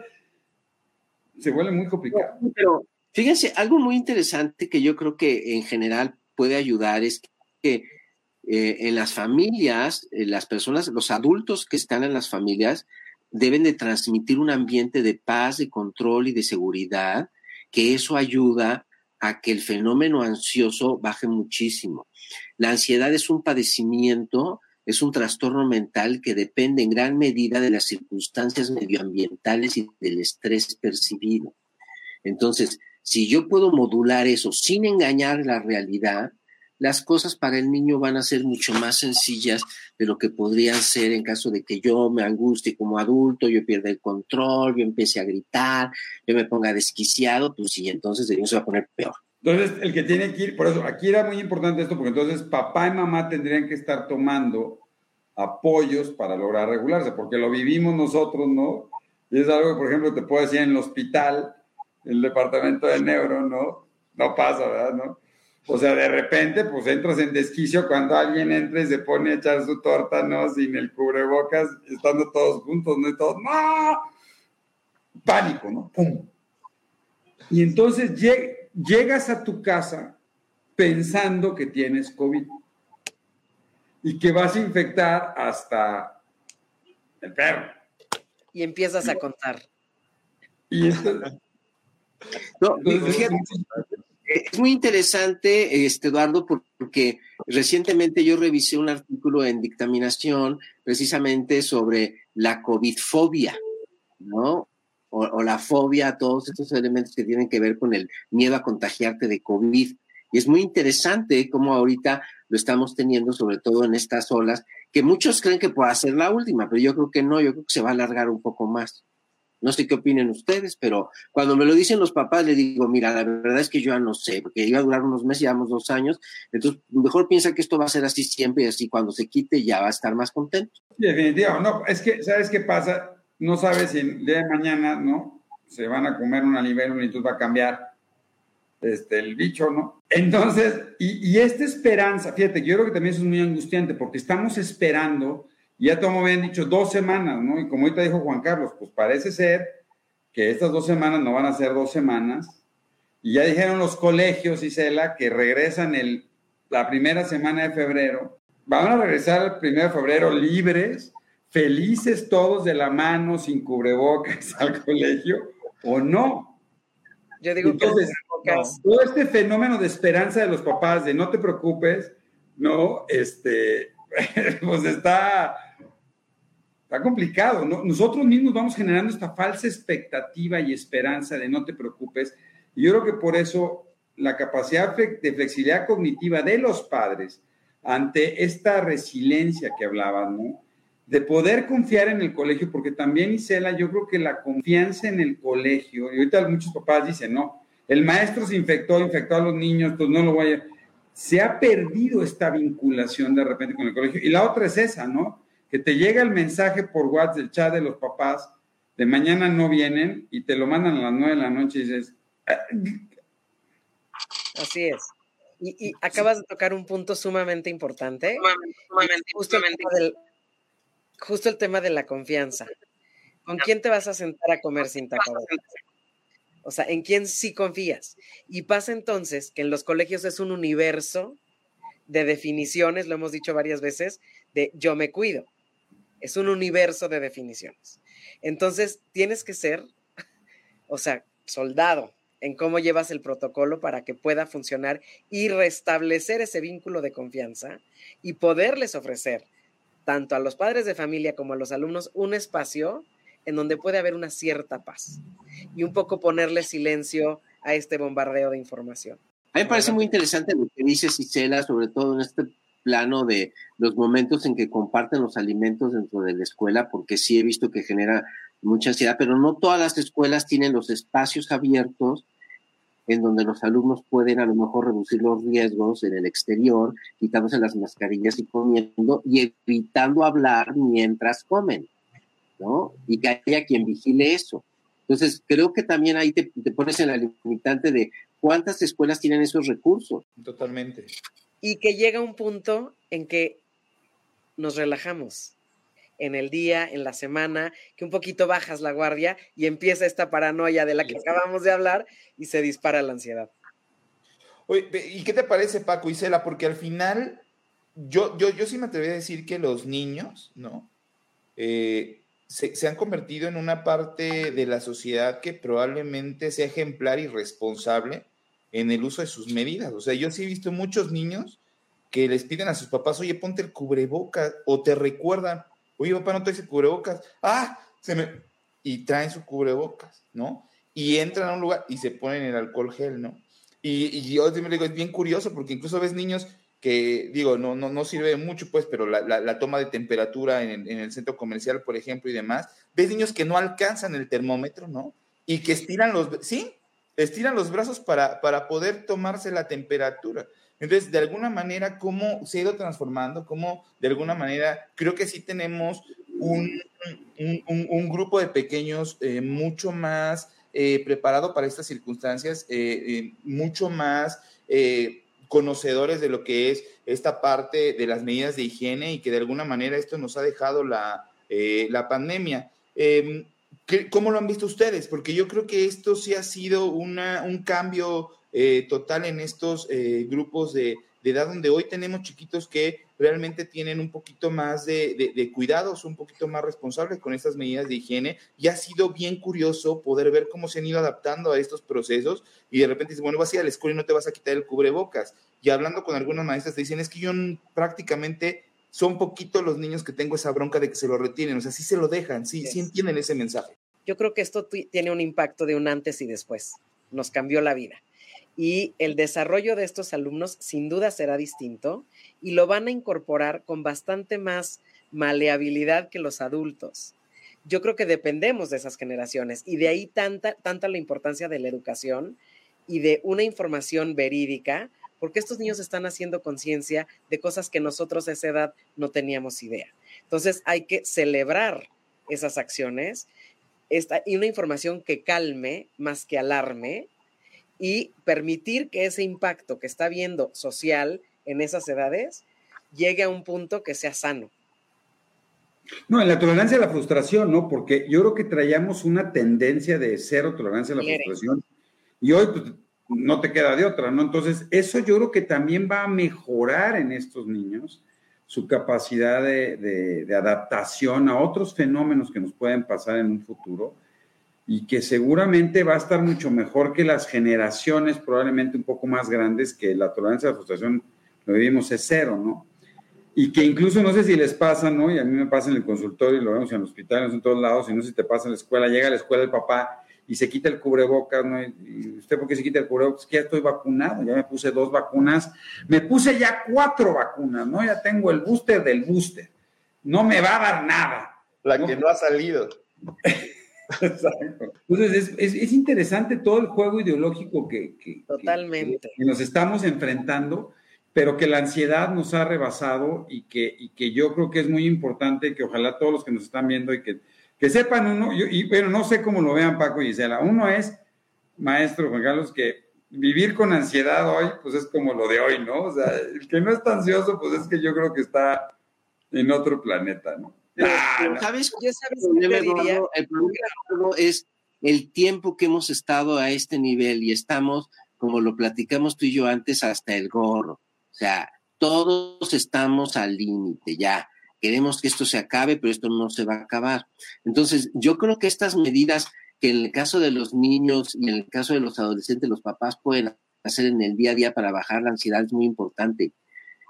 se vuelve muy complicado. Pero fíjense, algo muy interesante que yo creo que en general puede ayudar es que eh, en las familias, eh, las personas, los adultos que están en las familias deben de transmitir un ambiente de paz, de control y de seguridad, que eso ayuda a que el fenómeno ansioso baje muchísimo. La ansiedad es un padecimiento, es un trastorno mental que depende en gran medida de las circunstancias medioambientales y del estrés percibido. Entonces, si yo puedo modular eso sin engañar la realidad, las cosas para el niño van a ser mucho más sencillas de lo que podrían ser en caso de que yo me angustie como adulto, yo pierda el control, yo empiece a gritar, yo me ponga desquiciado, pues sí, entonces el niño se va a poner peor. Entonces, el que tiene que ir, por eso, aquí era muy importante esto, porque entonces papá y mamá tendrían que estar tomando apoyos para lograr regularse, porque lo vivimos nosotros, ¿no? Y es algo que, por ejemplo, te puedo decir en el hospital, el departamento de neuro, ¿no? No pasa, ¿verdad? ¿No? O sea, de repente, pues entras en desquicio cuando alguien entra y se pone a echar su torta, ¿no? Sin el cubrebocas, estando todos juntos, ¿no? Y todos, ¡no! Pánico, ¿no? ¡Pum! Y entonces llegas a tu casa pensando que tienes COVID y que vas a infectar hasta el perro. Y empiezas a contar. Y esto, no, es muy interesante, este, Eduardo, porque recientemente yo revisé un artículo en dictaminación precisamente sobre la COVID-fobia, ¿no? O, la fobia, todos estos elementos que tienen que ver con el miedo a contagiarte de COVID. Y es muy interesante cómo ahorita lo estamos teniendo, sobre todo en estas olas, que muchos creen que puede ser la última, pero yo creo que no, yo creo que se va a alargar un poco más. No sé qué opinen ustedes, pero cuando me lo dicen los papás, le digo, mira, la verdad es que yo ya no sé, porque iba a durar unos meses, llevamos dos años, entonces mejor piensa que esto va a ser así siempre y así cuando se quite ya va a estar más contento. Definitivo, no, es que, ¿sabes qué pasa? No sabes si el día de mañana, ¿no? Se van a comer un libélula y entonces va a cambiar este, el bicho, ¿no? Entonces, y, y esta esperanza, fíjate, yo creo que también eso es muy angustiante porque estamos esperando y ya como habían dicho dos semanas, ¿no? Y como ahorita dijo Juan Carlos, pues parece ser que estas dos semanas no van a ser dos semanas. Y ya dijeron los colegios, Isela, que regresan el, la primera semana de febrero. Van a regresar el primero de febrero libres, felices todos de la mano, sin cubrebocas al colegio, o no. Yo digo que todo este fenómeno de esperanza de los papás, de no te preocupes, no, este, pues está está complicado. ¿no? Nosotros mismos vamos generando esta falsa expectativa y esperanza de no te preocupes. Y yo creo que por eso la capacidad de flexibilidad cognitiva de los padres ante esta resiliencia que hablaban, ¿no? De poder confiar en el colegio, porque también, Isela, yo creo que la confianza en el colegio, y ahorita muchos papás dicen, no, el maestro se infectó, infectó a los niños, pues no lo voy a... Se ha perdido esta vinculación de repente con el colegio. Y la otra es esa, ¿no? que te llega el mensaje por WhatsApp del chat de los papás de mañana no vienen y te lo mandan a las nueve de la noche y dices... Ah, Así es. Y, acabas de tocar un punto sumamente importante. justo, el tema de la confianza. ¿Con quién te vas a sentar a comer sin tapabocas? O sea, ¿en quién sí confías? Y pasa entonces que en los colegios es un universo de definiciones, lo hemos dicho varias veces, de yo me cuido es un universo de definiciones. Entonces, tienes que ser, o sea, soldado en cómo llevas el protocolo para que pueda funcionar y restablecer ese vínculo de confianza y poderles ofrecer tanto a los padres de familia como a los alumnos un espacio en donde puede haber una cierta paz y un poco ponerle silencio a este bombardeo de información. A mí me parece muy interesante lo que dice Isela, sobre todo en este plano de los momentos en que comparten los alimentos dentro de la escuela, porque sí he visto que genera mucha ansiedad, pero no todas las escuelas tienen los espacios abiertos en donde los alumnos pueden a lo mejor reducir los riesgos en el exterior, quitándose las mascarillas y comiendo y evitando hablar mientras comen, ¿no? Y que haya quien vigile eso. Entonces, creo que también ahí te, te pones en la limitante de cuántas escuelas tienen esos recursos. Totalmente. Y que llega un punto en que nos relajamos en el día, en la semana, que un poquito bajas la guardia y empieza esta paranoia de la que acabamos de hablar y se dispara la ansiedad. Oye, ¿y qué te parece, Paco y Cela? Porque al final, yo, yo, yo sí me atreví a decir que los niños, ¿no? Eh, se, han convertido en una parte de la sociedad que probablemente sea ejemplar y responsable en el uso de sus medidas. O sea, yo sí he visto muchos niños que les piden a sus papás, oye, ponte el cubrebocas, o te recuerdan, oye, papá, no traes el cubrebocas, ah, se me... Y traen su cubrebocas, ¿no? Y entran a un lugar y se ponen el alcohol gel, ¿no? Y, y yo me digo, es bien curioso porque incluso ves niños que, digo, no, no, no sirve mucho, pues, pero la, la, toma de temperatura en, el centro comercial, por ejemplo, y demás, ves niños que no alcanzan el termómetro, ¿no? Y que estiran los, sí, estiran los brazos para, para poder tomarse la temperatura. Entonces, de alguna manera, ¿cómo se ha ido transformando? ¿Cómo, de alguna manera, creo que sí tenemos un, un, un grupo de pequeños eh, mucho más eh, preparado para estas circunstancias, eh, mucho más conocedores de lo que es esta parte de las medidas de higiene y que de alguna manera esto nos ha dejado la, eh, la pandemia. Em, ¿Cómo lo han visto ustedes? Porque yo creo que esto sí ha sido una, un cambio eh, total en estos eh, grupos de, de, edad donde hoy tenemos chiquitos que realmente tienen un poquito más de, de, de, cuidados, un poquito más responsables con estas medidas de higiene y ha sido bien curioso poder ver cómo se han ido adaptando a estos procesos y de repente dices, bueno, vas a ir a la escuela y no te vas a quitar el cubrebocas. Y hablando con algunas maestras te dicen, es que yo prácticamente son poquitos los niños que tengo esa bronca de que se lo retienen, o sea, sí se lo dejan, sí, sí entienden ese mensaje. Yo creo que esto tiene un impacto de un antes y después, nos cambió la vida y el desarrollo de estos alumnos sin duda será distinto y lo van a incorporar con bastante más maleabilidad que los adultos. Yo creo que dependemos de esas generaciones y de ahí tanta, tanta la importancia de la educación y de una información verídica, porque estos niños están haciendo conciencia de cosas que nosotros a esa edad no teníamos idea. Entonces hay que celebrar esas acciones esta, y una información que calme más que alarme y permitir que ese impacto que está viendo social en esas edades llegue a un punto que sea sano. No, en la tolerancia a la frustración, ¿no? Porque yo creo que traíamos una tendencia de cero tolerancia a la frustración y hoy pues, no te queda de otra, ¿no? Entonces, eso yo creo que también va a mejorar en estos niños su capacidad de, de, de adaptación a otros fenómenos que nos pueden pasar en un futuro y que seguramente va a estar mucho mejor que las generaciones probablemente un poco más grandes que la tolerancia a la frustración, lo vivimos, es cero, ¿no? Y que incluso no sé si les pasa, ¿no? Y a mí me pasa en el consultorio, lo vemos en el hospital, en todos lados, y no sé si te pasa en la escuela, llega a la escuela el papá y se quita el cubrebocas, ¿no? ¿Y usted por qué se quita el cubrebocas? Que ya estoy vacunado, ya me puse dos vacunas, me puse ya cuatro vacunas, ¿no? Ya tengo el booster del booster, no me va a dar nada. La ¿no? que no ha salido. Exacto. Entonces, es, es, es, interesante todo el juego ideológico que, que, Totalmente. que, nos estamos enfrentando, pero que la ansiedad nos ha rebasado y que, y que yo creo que es muy importante que ojalá todos los que nos están viendo y que, que sepan uno, yo, y bueno, no sé cómo lo vean Paco y Gisela, uno es, maestro Juan Carlos, que vivir con ansiedad hoy, pues es como lo de hoy, ¿no? O sea, el que no está ansioso, pues es que yo creo que está en otro planeta, ¿no? Ah, ¿Sabes? ¿sabes el, problema, Eduardo, el problema es el tiempo que hemos estado a este nivel y estamos, como lo platicamos tú y yo antes, hasta el gorro. O sea, todos estamos al límite ya. Queremos que esto se acabe, pero esto no se va a acabar. Entonces, yo creo que estas medidas que en el caso de los niños y en el caso de los adolescentes, los papás pueden hacer en el día a día para bajar la ansiedad es muy importante.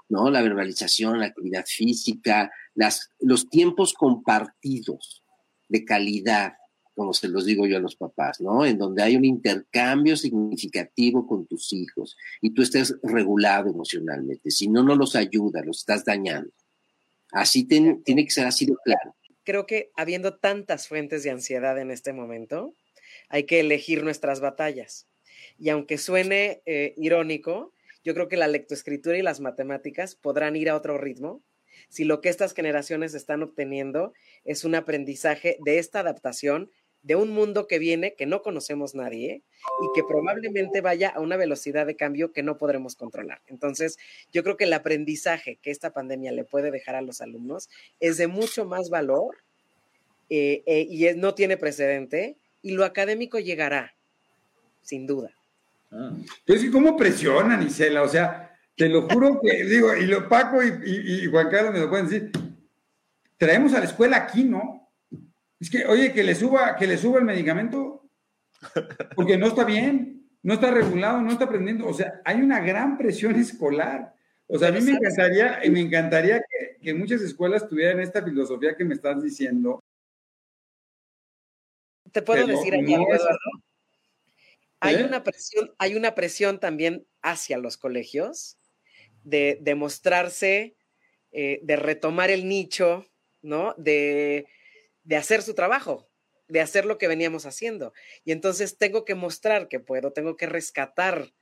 ¿no? La verbalización, la actividad física, las, los tiempos compartidos de calidad, como se los digo yo a los papás, ¿no? En donde hay un intercambio significativo con tus hijos y tú estés regulado emocionalmente. Si no, no los ayuda, los estás dañando. Así ten, tiene que ser así de claro. Creo que habiendo tantas fuentes de ansiedad en este momento, hay que elegir nuestras batallas. Y aunque suene eh, irónico, yo creo que la lectoescritura y las matemáticas podrán ir a otro ritmo si lo que estas generaciones están obteniendo es un aprendizaje de esta adaptación de un mundo que viene, que no conocemos nadie y que probablemente vaya a una velocidad de cambio que no podremos controlar. Entonces, yo creo que el aprendizaje que esta pandemia le puede dejar a los alumnos es de mucho más valor eh, eh, y no tiene precedente y lo académico llegará, sin duda. Ah. Pues, ¿cómo presionan, Isela? O sea, te lo juro que, digo, y lo Paco y, y Juan Carlos me lo pueden decir, traemos a la escuela aquí, ¿no? Es que, oye, que le suba, que le suba el medicamento, porque no está bien, no está regulado, no está aprendiendo. O sea, hay una gran presión escolar. O sea, a mí me encantaría, me encantaría que, muchas escuelas tuvieran esta filosofía que me estás diciendo. Te puedo decir allá, Eduardo. Hay ¿Eh? una presión, hay una presión también hacia los colegios de, demostrarse, eh, de retomar el nicho, ¿no? De de hacer su trabajo, de hacer lo que veníamos haciendo. Y entonces tengo que mostrar que puedo, tengo que rescatar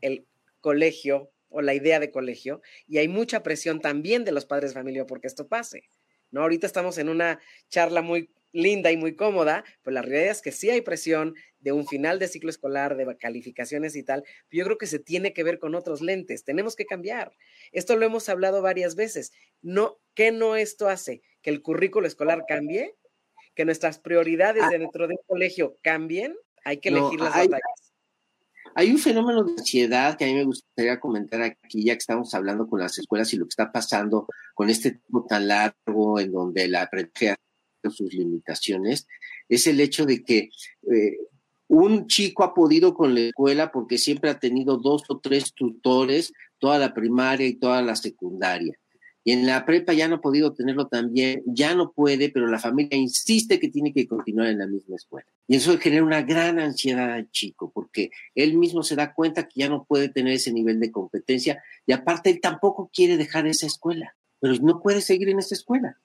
el colegio o la idea de colegio y hay mucha presión también de los padres de familia porque esto pase. ¿no? Ahorita estamos en una charla muy linda y muy cómoda, pero la realidad es que sí hay presión de un final de ciclo escolar, de calificaciones y tal. Yo creo que se tiene que ver con otros lentes. Tenemos que cambiar. Esto lo hemos hablado varias veces. No, ¿qué no esto hace? Que el currículo escolar cambie, que nuestras prioridades ah. dentro del colegio cambien. Hay que elegir las batallas. Hay un fenómeno de ansiedad que a mí me gustaría comentar aquí, ya que estamos hablando con las escuelas y lo que está pasando con este tiempo tan largo en donde la aprendizaje sus limitaciones, es el hecho de que eh, un chico ha podido con la escuela porque siempre ha tenido dos o tres tutores, toda la primaria y toda la secundaria. Y en la prepa ya no ha podido tenerlo también, ya no puede, pero la familia insiste que tiene que continuar en la misma escuela. Y eso genera una gran ansiedad al chico, porque él mismo se da cuenta que ya no puede tener ese nivel de competencia y aparte él tampoco quiere dejar esa escuela, pero no puede seguir en esa escuela.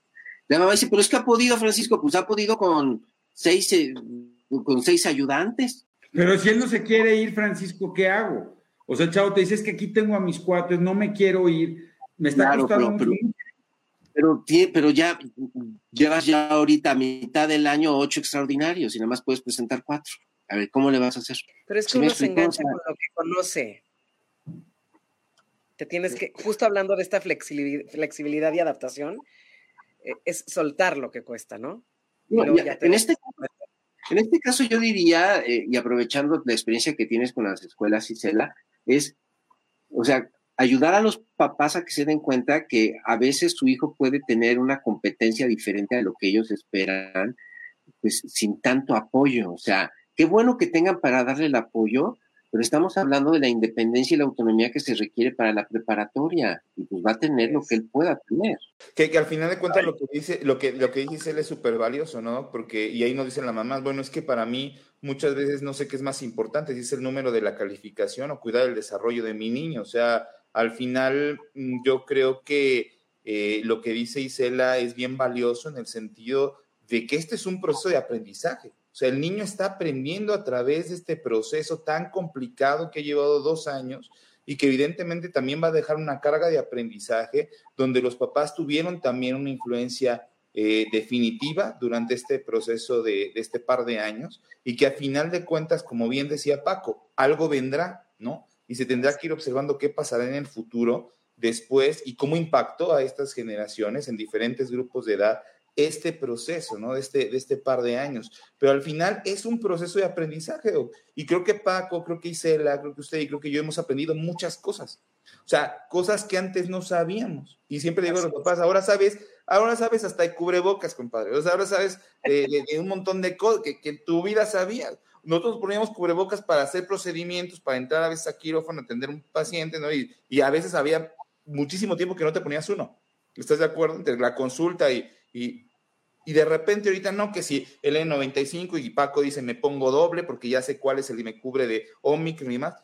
La mamá dice, pero es que ha podido, Francisco, pues ha podido con seis, eh, con seis ayudantes. Pero si él no se quiere ir, Francisco, ¿qué hago? O sea, chavo te dice, es que aquí tengo a mis cuates, no me quiero ir, me está costando pero, pero, pero, ya llevas ya ahorita a mitad del año ocho extraordinarios y nada más puedes presentar cuatro. A ver, ¿cómo le vas a hacer? Pero es que uno se engancha con lo que conoce. Te tienes que, justo hablando de esta flexibilidad y adaptación, eh, es soltar lo que cuesta, ¿no? en, este, en este caso yo diría, eh, y aprovechando la experiencia que tienes con las escuelas Isela, es, o sea, ayudar a los papás a que se den cuenta que a veces su hijo puede tener una competencia diferente a lo que ellos esperan, pues sin tanto apoyo. O sea, qué bueno que tengan para darle el apoyo, pero estamos hablando de la independencia y la autonomía que se requiere para la preparatoria y pues va a tener lo que él pueda tener. Que, que al final de cuentas lo que dice, lo que, lo que dice él es súper valioso, ¿no? Porque, y ahí nos dicen las mamás, bueno, es que para mí muchas veces no sé qué es más importante, si es el número de la calificación o cuidar el desarrollo de mi niño. O sea, al final mm, yo creo que eh, lo que dice Isela es bien valioso en el sentido de que este es un proceso de aprendizaje. O sea, el niño está aprendiendo a través de este proceso tan complicado que ha llevado dos años y que evidentemente también va a dejar una carga de aprendizaje donde los papás tuvieron también una influencia eh, definitiva durante este proceso de, de, este par de años y que a final de cuentas, como bien decía Paco, algo vendrá, ¿no? Y se tendrá que ir observando qué pasará en el futuro después y cómo impactó a estas generaciones en diferentes grupos de edad este proceso, ¿no? De este, de este par de años. Pero al final es un proceso de aprendizaje. Y creo que Paco, creo que Isela, creo que usted y creo que yo hemos aprendido muchas cosas. O sea, cosas que antes no sabíamos. Y siempre digo a los papás, ahora sabes, ahora sabes hasta de cubrebocas, compadre. O sea, ahora sabes de, un montón de cosas que, que, en tu vida sabías. Nosotros poníamos cubrebocas para hacer procedimientos, para entrar a veces a quirófano, atender a un paciente, ¿no? Y, y a veces había muchísimo tiempo que no te ponías uno. ¿Estás de acuerdo? Entre la consulta y, y, de repente ahorita no, que si el N95 y Paco dice me pongo doble porque ya sé cuál es el y me cubre de Omicron y más,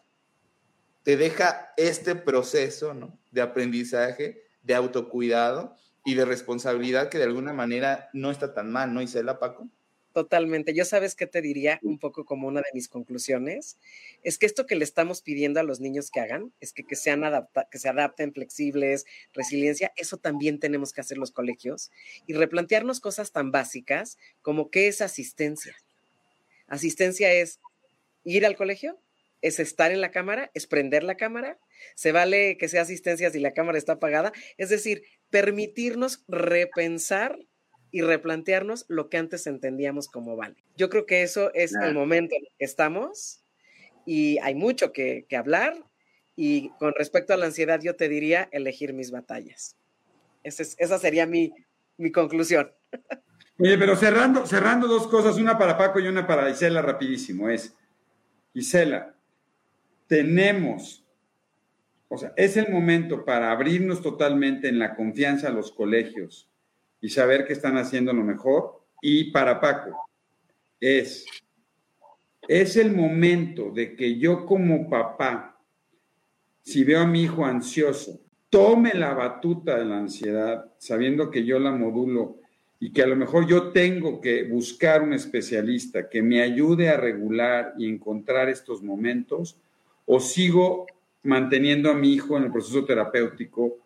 te deja este proceso ¿no? de aprendizaje, de autocuidado y de responsabilidad que de alguna manera no está tan mal, ¿no, Isela, Paco? Totalmente. Yo sabes qué te diría un poco como una de mis conclusiones, es que esto que le estamos pidiendo a los niños que hagan, es que, que sean adapta que se adapten, flexibles, resiliencia, eso también tenemos que hacer los colegios y replantearnos cosas tan básicas como qué es asistencia. Asistencia es ir al colegio, es estar en la cámara, es prender la cámara, se vale que sea asistencia si la cámara está apagada, es decir, permitirnos repensar y replantearnos lo que antes entendíamos como vale. Yo creo que eso es el momento en que estamos y hay mucho que, hablar y con respecto a la ansiedad yo te diría elegir mis batallas. esa sería mi, mi conclusión. Oye, pero cerrando, cerrando dos cosas, una para Paco y una para Isela, rapidísimo, es, Isela, tenemos, o sea, es el momento para abrirnos totalmente en la confianza a los colegios y saber que están haciendo lo mejor. Y para Paco, es, es el momento de que yo como papá, si veo a mi hijo ansioso, tome la batuta de la ansiedad, sabiendo que yo la modulo y que a lo mejor yo tengo que buscar un especialista que me ayude a regular y encontrar estos momentos, o sigo manteniendo a mi hijo en el proceso terapéutico,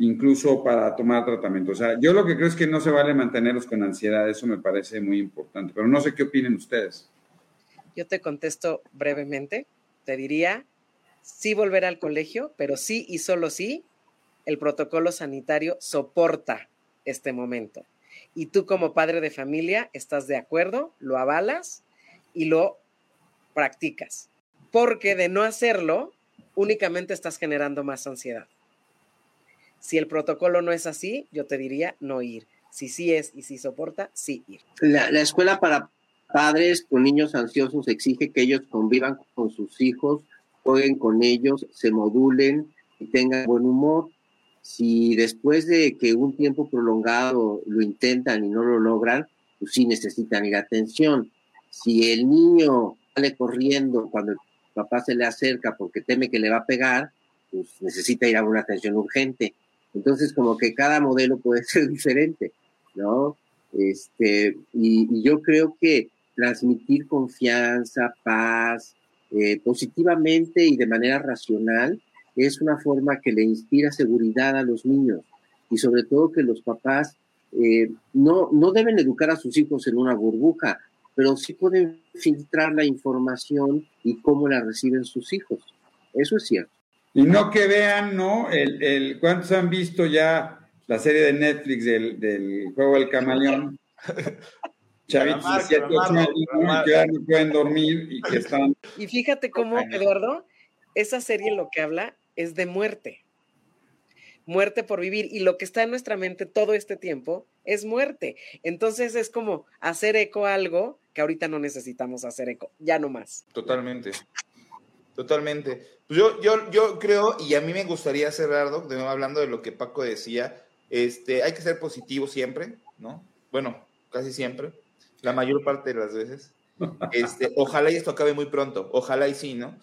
incluso para tomar tratamiento. O sea, yo lo que creo es que no se vale mantenerlos con ansiedad, eso me parece muy importante, pero no sé qué opinen ustedes. Yo te contesto brevemente, te diría, sí volver al colegio, pero sí y solo sí, el protocolo sanitario soporta este momento y tú como padre de familia estás de acuerdo, lo avalas y lo practicas. Porque de no hacerlo, únicamente estás generando más ansiedad. Si el protocolo no es así, yo te diría no ir. Si sí es y si soporta, sí ir. La, escuela para padres con niños ansiosos exige que ellos convivan con sus hijos, jueguen con ellos, se modulen y tengan buen humor si después de que un tiempo prolongado lo intentan y no lo logran, pues sí necesitan ir a atención. Si el niño sale corriendo cuando el papá se le acerca porque teme que le va a pegar, pues necesita ir a una atención urgente. Entonces, como que cada modelo puede ser diferente, ¿no? Este, y, yo creo que transmitir confianza, paz, eh, positivamente y de manera racional, es una forma que le inspira seguridad a los niños y sobre todo que los papás eh, no, no deben educar a sus hijos en una burbuja, pero sí pueden filtrar la información y cómo la reciben sus hijos. Eso es cierto. Y no que vean, ¿no? El, el, ¿Cuántos han visto ya la serie de Netflix del, del juego del camaleón? Chavitos de 7, 8 años que ya no pueden dormir y que están... Y fíjate cómo, Eduardo, esa serie lo que habla es de muerte. Muerte por vivir. Y lo que está en nuestra mente todo este tiempo es muerte. Entonces es como hacer eco a algo que ahorita no necesitamos hacer eco. Ya no más. Totalmente. Totalmente. Pues yo, yo, yo creo, y a mí me gustaría cerrar, Doc, de nuevo hablando de lo que Paco decía, este, hay que ser positivo siempre, ¿no? Bueno, casi siempre, la mayor parte de las veces. Este, ojalá y esto acabe muy pronto, ojalá y sí, ¿no?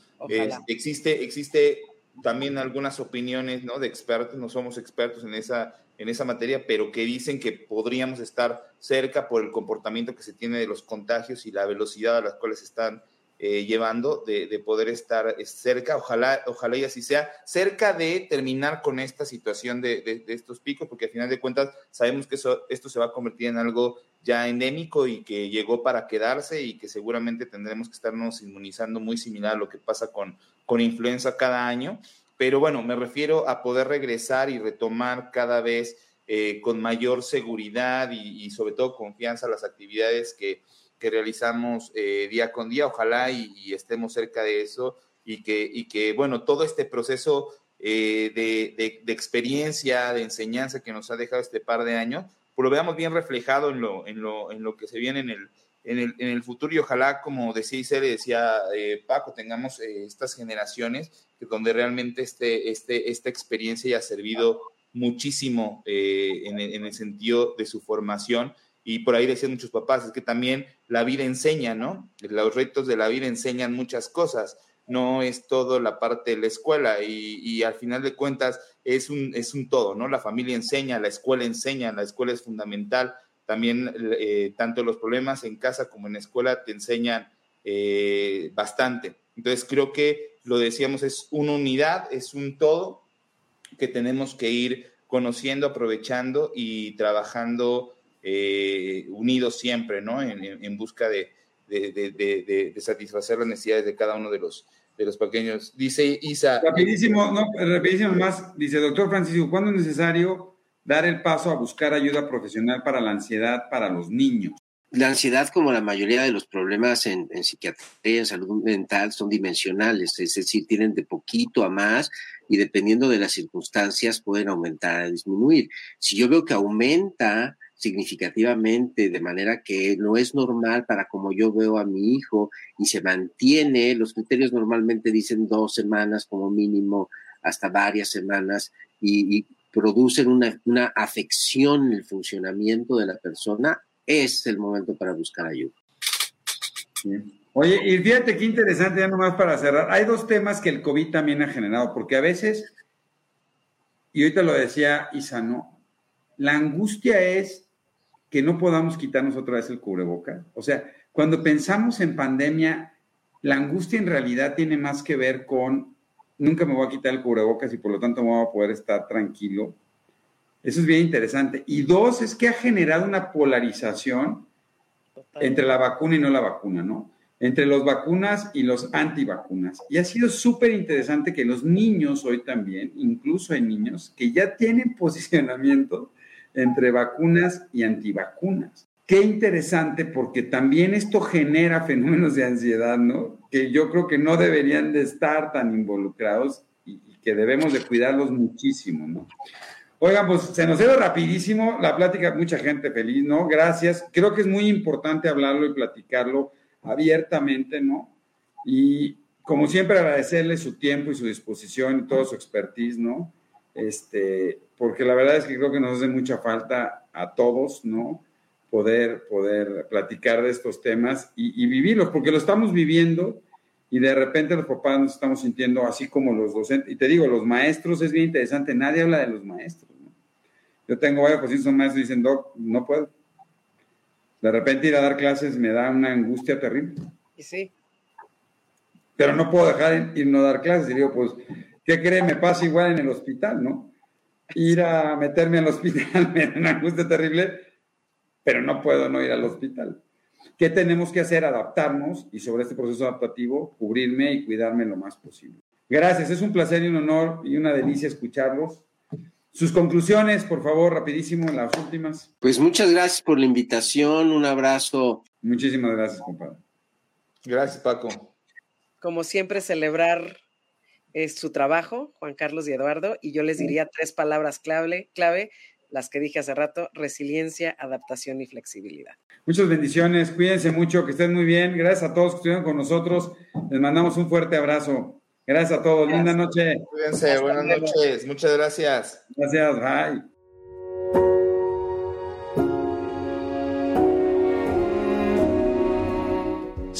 existe, existe también algunas opiniones ¿no? de expertos, no somos expertos en esa, en esa materia, pero que dicen que podríamos estar cerca por el comportamiento que se tiene de los contagios y la velocidad a las cuales están eh, llevando de, poder estar cerca, ojalá, ojalá y así sea, cerca de terminar con esta situación de, estos picos, porque al final de cuentas sabemos que eso, esto se va a convertir en algo ya endémico y que llegó para quedarse y que seguramente tendremos que estarnos inmunizando muy similar a lo que pasa con, con influenza cada año. Pero bueno, me refiero a poder regresar y retomar cada vez eh, con mayor seguridad y, y sobre todo confianza las actividades que, que realizamos eh, día con día. Ojalá y, estemos cerca de eso y que, y que bueno, todo este proceso eh, de, de, experiencia, de enseñanza que nos ha dejado este par de años, pues lo veamos bien reflejado en lo, en lo, en lo que se viene en el, en el, en el futuro y ojalá, como decía Isere, decía eh, Paco, tengamos estas generaciones que donde realmente este, este, esta experiencia haya servido muchísimo en, en el sentido de su formación y por ahí decían muchos papás, es que también la vida enseña, ¿no? Los retos de la vida enseñan muchas cosas, no es todo la parte de la escuela y, al final de cuentas es un, es un todo, ¿no? La familia enseña, la escuela enseña, la escuela es fundamental, también eh, tanto los problemas en casa como en la escuela te enseñan eh, bastante. Entonces creo que lo decíamos, es una unidad, es un todo que tenemos que ir conociendo, aprovechando y trabajando eh, unidos siempre, ¿no? En, busca de, de, satisfacer las necesidades de cada uno de los, de los pequeños. Dice Isa. Rapidísimo, no, rapidísimo más. Dice, doctor Francisco, ¿cuándo es necesario dar el paso a buscar ayuda profesional para la ansiedad para los niños? La ansiedad, como la mayoría de los problemas en, en psiquiatría, en salud mental, son dimensionales, es decir, tienen de poquito a más y dependiendo de las circunstancias pueden aumentar o disminuir. Si yo veo que aumenta significativamente, de manera que no es normal para como yo veo a mi hijo y se mantiene, los criterios normalmente dicen dos semanas como mínimo, hasta varias semanas, y, producen una, una afección en el funcionamiento de la persona, es el momento para buscar ayuda. Oye, y fíjate qué interesante, ya nomás para cerrar, hay dos temas que el COVID también ha generado, porque a veces, y ahorita lo decía Isa, ¿no? La angustia es que no podamos quitarnos otra vez el cubreboca. O sea, cuando pensamos en pandemia, la angustia en realidad tiene más que ver con nunca me voy a quitar el cubrebocas y por lo tanto voy a poder estar tranquilo. Eso es bien interesante. Y dos, es que ha generado una polarización entre la vacuna y no la vacuna, ¿no? Entre los vacunas y los antivacunas. Y ha sido súper interesante que los niños hoy también, incluso hay niños que ya tienen posicionamiento entre vacunas y antivacunas. Qué interesante porque también esto genera fenómenos de ansiedad, ¿no? Que yo creo que no deberían de estar tan involucrados y, que debemos de cuidarlos muchísimo, ¿no? Oigan, pues se nos dio rapidísimo la plática, mucha gente feliz, ¿no? Gracias. Creo que es muy importante hablarlo y platicarlo abiertamente, ¿no? Y como siempre agradecerle su tiempo y su disposición y toda su expertise, ¿no? Este, porque la verdad es que creo que nos hace mucha falta a todos, ¿no? Poder, poder platicar de estos temas y, vivirlos, porque lo estamos viviendo y de repente los papás nos estamos sintiendo así como los docentes. Y te digo, los maestros es bien interesante, nadie habla de los maestros. ¿no? Yo tengo varios pacientes son maestros y dicen, Doc, no puedo. De repente ir a dar clases me da una angustia terrible. Y sí. Pero no puedo dejar ir no dar clases. Y digo, pues, ¿qué cree? Me pasa igual en el hospital, ¿no? Ir a meterme al hospital me da una angustia terrible, pero no puedo no ir al hospital. ¿Qué tenemos que hacer? Adaptarnos y sobre este proceso adaptativo, cubrirme y cuidarme lo más posible. Gracias, es un placer y un honor y una delicia escucharlos. Sus conclusiones, por favor, rapidísimo, las últimas. Pues muchas gracias por la invitación, un abrazo. Muchísimas gracias, compadre. Gracias, Paco. Como siempre, celebrar es su trabajo, Juan Carlos y Eduardo, y yo les diría tres palabras clave, clave, las que dije hace rato, resiliencia, adaptación y flexibilidad. Muchas bendiciones, cuídense mucho, que estén muy bien. Gracias a todos que estuvieron con nosotros. Les mandamos un fuerte abrazo. Gracias a todos. Linda noche. Cuídense, buenas noches. Muchas gracias. Gracias, bye.